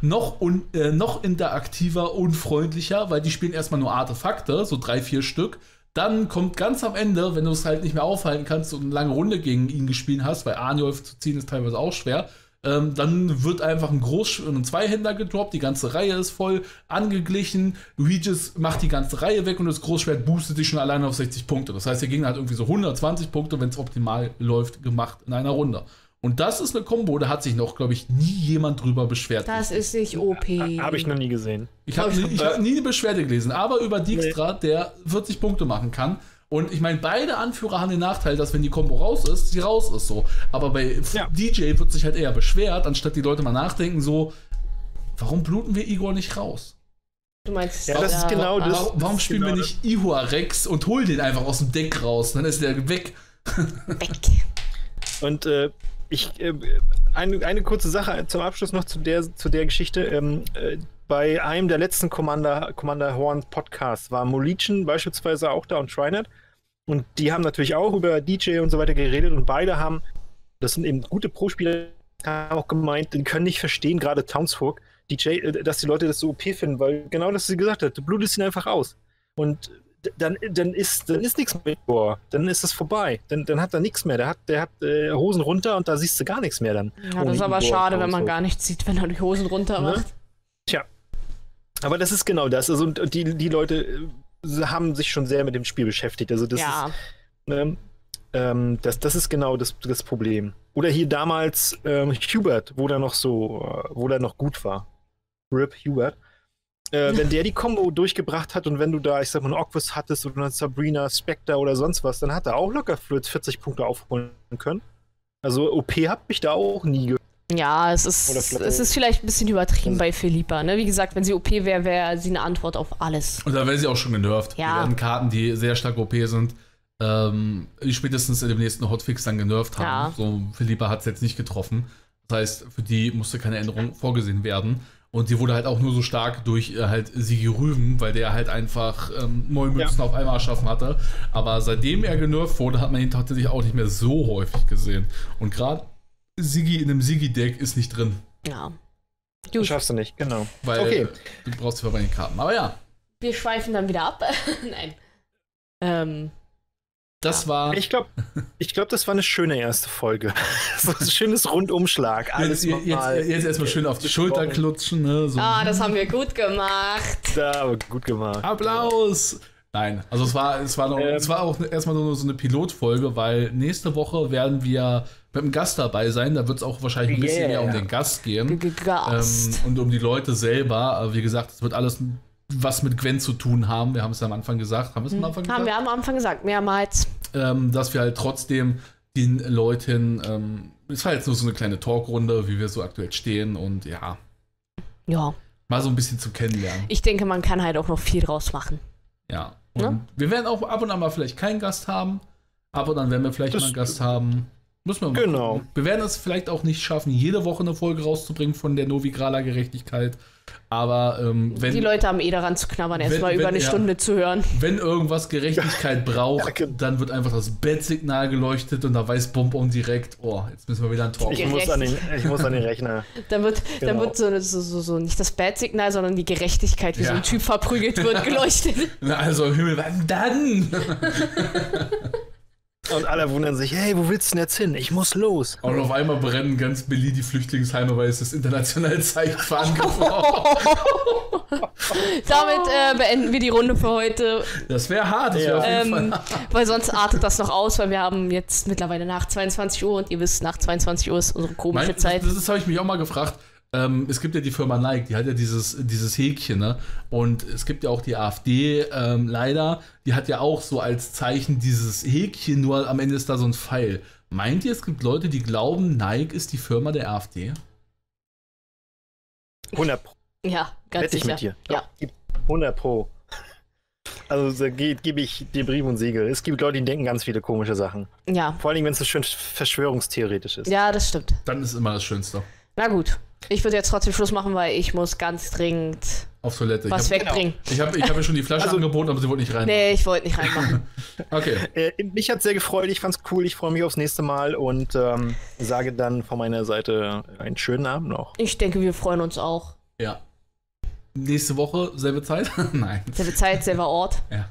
noch, un, äh, noch interaktiver und freundlicher, weil die spielen erstmal nur Artefakte, so drei, vier Stück. Dann kommt ganz am Ende, wenn du es halt nicht mehr aufhalten kannst und eine lange Runde gegen ihn gespielt hast, weil Arnjolf zu ziehen ist teilweise auch schwer, ähm, dann wird einfach ein Groß- und ein Zweihänder gedroppt, die ganze Reihe ist voll angeglichen, Luigi's macht die ganze Reihe weg und das Großschwert boostet sich schon alleine auf 60 Punkte. Das heißt, der Gegner hat irgendwie so 120 Punkte, wenn es optimal läuft, gemacht in einer Runde. Und das ist eine Kombo, da hat sich noch, glaube ich, nie jemand drüber beschwert. Das ist nicht OP. Habe ich noch nie gesehen. Ich habe hab nie eine Beschwerde gelesen, aber über Dijkstra, der 40 Punkte machen kann. Und ich meine, beide Anführer haben den Nachteil, dass wenn die Combo raus ist, sie raus ist so. Aber bei Ja. DJ wird sich halt eher beschwert, anstatt die Leute mal nachdenken, so, warum bluten wir Igor nicht raus? Du meinst, Ja, das ist genau das- warum warum ist spielen genau wir nicht Ihua Rex und holen den einfach aus dem Deck raus? Dann ist der weg. [laughs] weg. Und äh, ich, äh, eine, eine kurze Sache zum Abschluss noch zu der, zu der Geschichte. Ähm, äh, bei einem der letzten Commander, Commander Horn Podcasts war Molichen beispielsweise auch da und Trinet. Und die haben natürlich auch über DJ und so weiter geredet und beide haben, das sind eben gute Pro-Spieler, auch gemeint, die können nicht verstehen, gerade Townsfolk, DJ, äh, dass die Leute das so OP finden, weil genau das sie gesagt hat, du blutest ihn einfach aus. Und dann, dann ist, dann ist nichts mehr. Boah, dann ist es vorbei. Dann, dann hat er nichts mehr. Der hat, der hat äh, Hosen runter und da siehst du gar nichts mehr dann. Ja, das ist aber schade, wenn man gar nichts sieht, wenn er die Hosen runter Ne? macht. Tja. Aber das ist genau das. Also und die, die Leute äh, haben sich schon sehr mit dem Spiel beschäftigt. Also das ja, ist, ähm, ähm, das, das ist genau das, das Problem. Oder hier damals ähm, Hubert, wo der noch so, äh, wo der noch gut war. Rip Hubert. Äh, [laughs] wenn der die Combo durchgebracht hat und wenn du da, ich sag mal, einen Ockus hattest oder eine Sabrina, Spectre oder sonst was, dann hat er auch locker 40 Punkte aufholen können. Also OP hat mich da auch nie Ja, es ist, es ist vielleicht ein bisschen übertrieben Also- bei Philippa. Ne? Wie gesagt, wenn sie OP wäre, wäre sie eine Antwort auf alles. Und da wäre sie auch schon genervt. Ja. Die werden Karten, die sehr stark OP sind, ähm, die spätestens in dem nächsten Hotfix dann genervt haben. Ja. So, Philippa hat es jetzt nicht getroffen. Das heißt, für die musste keine Änderung vorgesehen werden. Und die wurde halt auch nur so stark durch äh, halt Sigi Rüven, weil der halt einfach ähm, neun Münzen auf einmal erschaffen hatte. Aber seitdem er genervt wurde, hat man ihn tatsächlich auch nicht mehr so häufig gesehen. Und gerade Sigi in einem Sigi-Deck ist nicht drin. Ja. Das Gut, schaffst du nicht, genau. Weil Okay. du brauchst für meine Karten. Aber ja, wir schweifen dann wieder ab. [laughs] Nein. Ähm, das Ja. war. Ich glaube, ich glaub, das war eine schöne erste Folge. [laughs] so ein schönes Rundumschlag. Alles jetzt, jetzt, mal jetzt erstmal schön auf die Schulter klutschen. Ne? So. ah, das haben wir gut gemacht. da, aber gut gemacht. Applaus! Nein, also es war, es war, noch, Ähm. es war auch erstmal nur so eine Pilotfolge, weil nächste Woche werden wir mit einem Gast dabei sein. Da wird es auch wahrscheinlich ein bisschen Yeah. mehr um den Gast gehen g- ähm, Gast. und um die Leute selber. Aber wie gesagt, es wird alles was mit Gwen zu tun haben. Wir haben es am Anfang gesagt. Haben wir es am Anfang Hm. Haben gesagt? wir am Anfang gesagt, mehrmals. ähm, dass wir halt trotzdem den Leuten, ähm, es war jetzt nur so eine kleine Talkrunde, wie wir so aktuell stehen und ja, Ja. mal so ein bisschen zu kennenlernen. Ich denke, man kann halt auch noch viel draus machen. Ja. Und Ne? wir werden auch ab und an mal vielleicht keinen Gast haben. Ab und an werden wir vielleicht Das- mal einen Gast haben. Müssen wir mal Genau. gucken. Wir werden es vielleicht auch nicht schaffen, jede Woche eine Folge rauszubringen von der Novigrala Gerechtigkeit. Aber ähm, wenn, Die Leute haben eh daran zu knabbern, erstmal über eine ja. Stunde zu hören. [laughs] wenn irgendwas Gerechtigkeit braucht, Ja, genau. dann wird einfach das Bettsignal geleuchtet und da weiß Bonbon direkt, oh, jetzt müssen wir wieder einen Talk Ich machen. muss, an den, ich muss an den Rechner. [laughs] Dann wird, dann Genau. wird so, so, so, so nicht das Bad-Signal, sondern die Gerechtigkeit, wie so Ja. ein Typ verprügelt wird, [laughs] geleuchtet. Na, Also im Himmel, wann dann? Und alle wundern sich, hey, wo willst du denn jetzt hin? Ich muss los. Und auf einmal brennen ganz Berlin die Flüchtlingsheime, weil es das internationale Zeichen für Angriff war. Damit äh, beenden wir die Runde für heute, Das wäre hart, das Ja. wäre auf jeden ähm, Fall. [laughs] weil sonst artet das noch aus, weil wir haben jetzt mittlerweile nach 22 Uhr und ihr wisst, nach 22 Uhr ist unsere komische Mein, Zeit. Das, das habe ich mich auch mal gefragt. Ähm, es gibt ja die Firma Nike, die hat ja dieses, dieses Häkchen, ne? Und es gibt ja auch die AfD, ähm, leider, die hat ja auch so als Zeichen dieses Häkchen, nur am Ende ist da so ein Pfeil. Meint ihr, es gibt Leute, die glauben, Nike ist die Firma der AfD? 100 Pro. Ja, ganz Wette ich sicher. mit dir. Ja. Gib 100 Pro. Also da ge- gebe ich dir Brief und Siegel. Es gibt Leute, die denken ganz viele komische Sachen. ja, Vor allem, wenn es so schön verschwörungstheoretisch ist. ja, das stimmt. Dann ist immer das Schönste. Na gut, ich würde jetzt trotzdem Schluss machen, weil ich muss ganz dringend Auf Toilette. was ich habe wegbringen. ich hab, ich hab ja schon die Flasche Also- angeboten, aber sie wollte nicht rein. Nee, ich wollte nicht reinmachen. [laughs] Okay. Äh, mich hat sehr gefreut, ich fand's cool, ich freue mich aufs nächste Mal und ähm, sage dann von meiner Seite einen schönen Abend noch. Ich denke, wir freuen uns auch. Ja. Nächste Woche, selbe Zeit? [laughs] Nein. Selbe Zeit, selber Ort. Ja.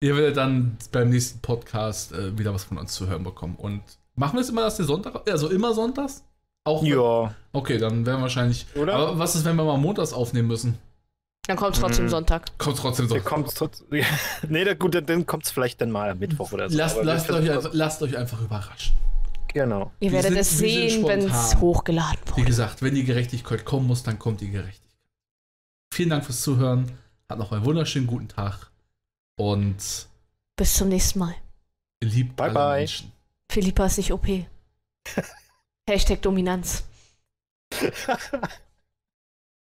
Ihr werdet dann beim nächsten Podcast äh, wieder was von uns zu hören bekommen. Und machen wir es immer, dass der Sonntag, also immer sonntags? Auch Ja, Okay, dann werden wir wahrscheinlich. Oder? Aber was ist, wenn wir mal montags aufnehmen müssen? Dann kommt trotzdem Mhm. Sonntag. Kommt trotzdem so. der kommt trotz- [laughs] nee, der, gut, dann- dann kommt's vielleicht dann mal am Mittwoch oder so. Lasst, lasst, euch, einfach- lasst euch einfach überraschen. Genau. Ihr Wir werdet sind- es sehen, wenn es hochgeladen Wie wurde. gesagt, wenn die Gerechtigkeit kommen muss, dann kommt die Gerechtigkeit. Vielen Dank fürs Zuhören. Habt noch einen wunderschönen guten Tag. Und Bis zum nächsten Mal. liebt Bye, alle bye. Menschen. Philippa ist nicht OP. [laughs] Hashtag Dominanz. [laughs]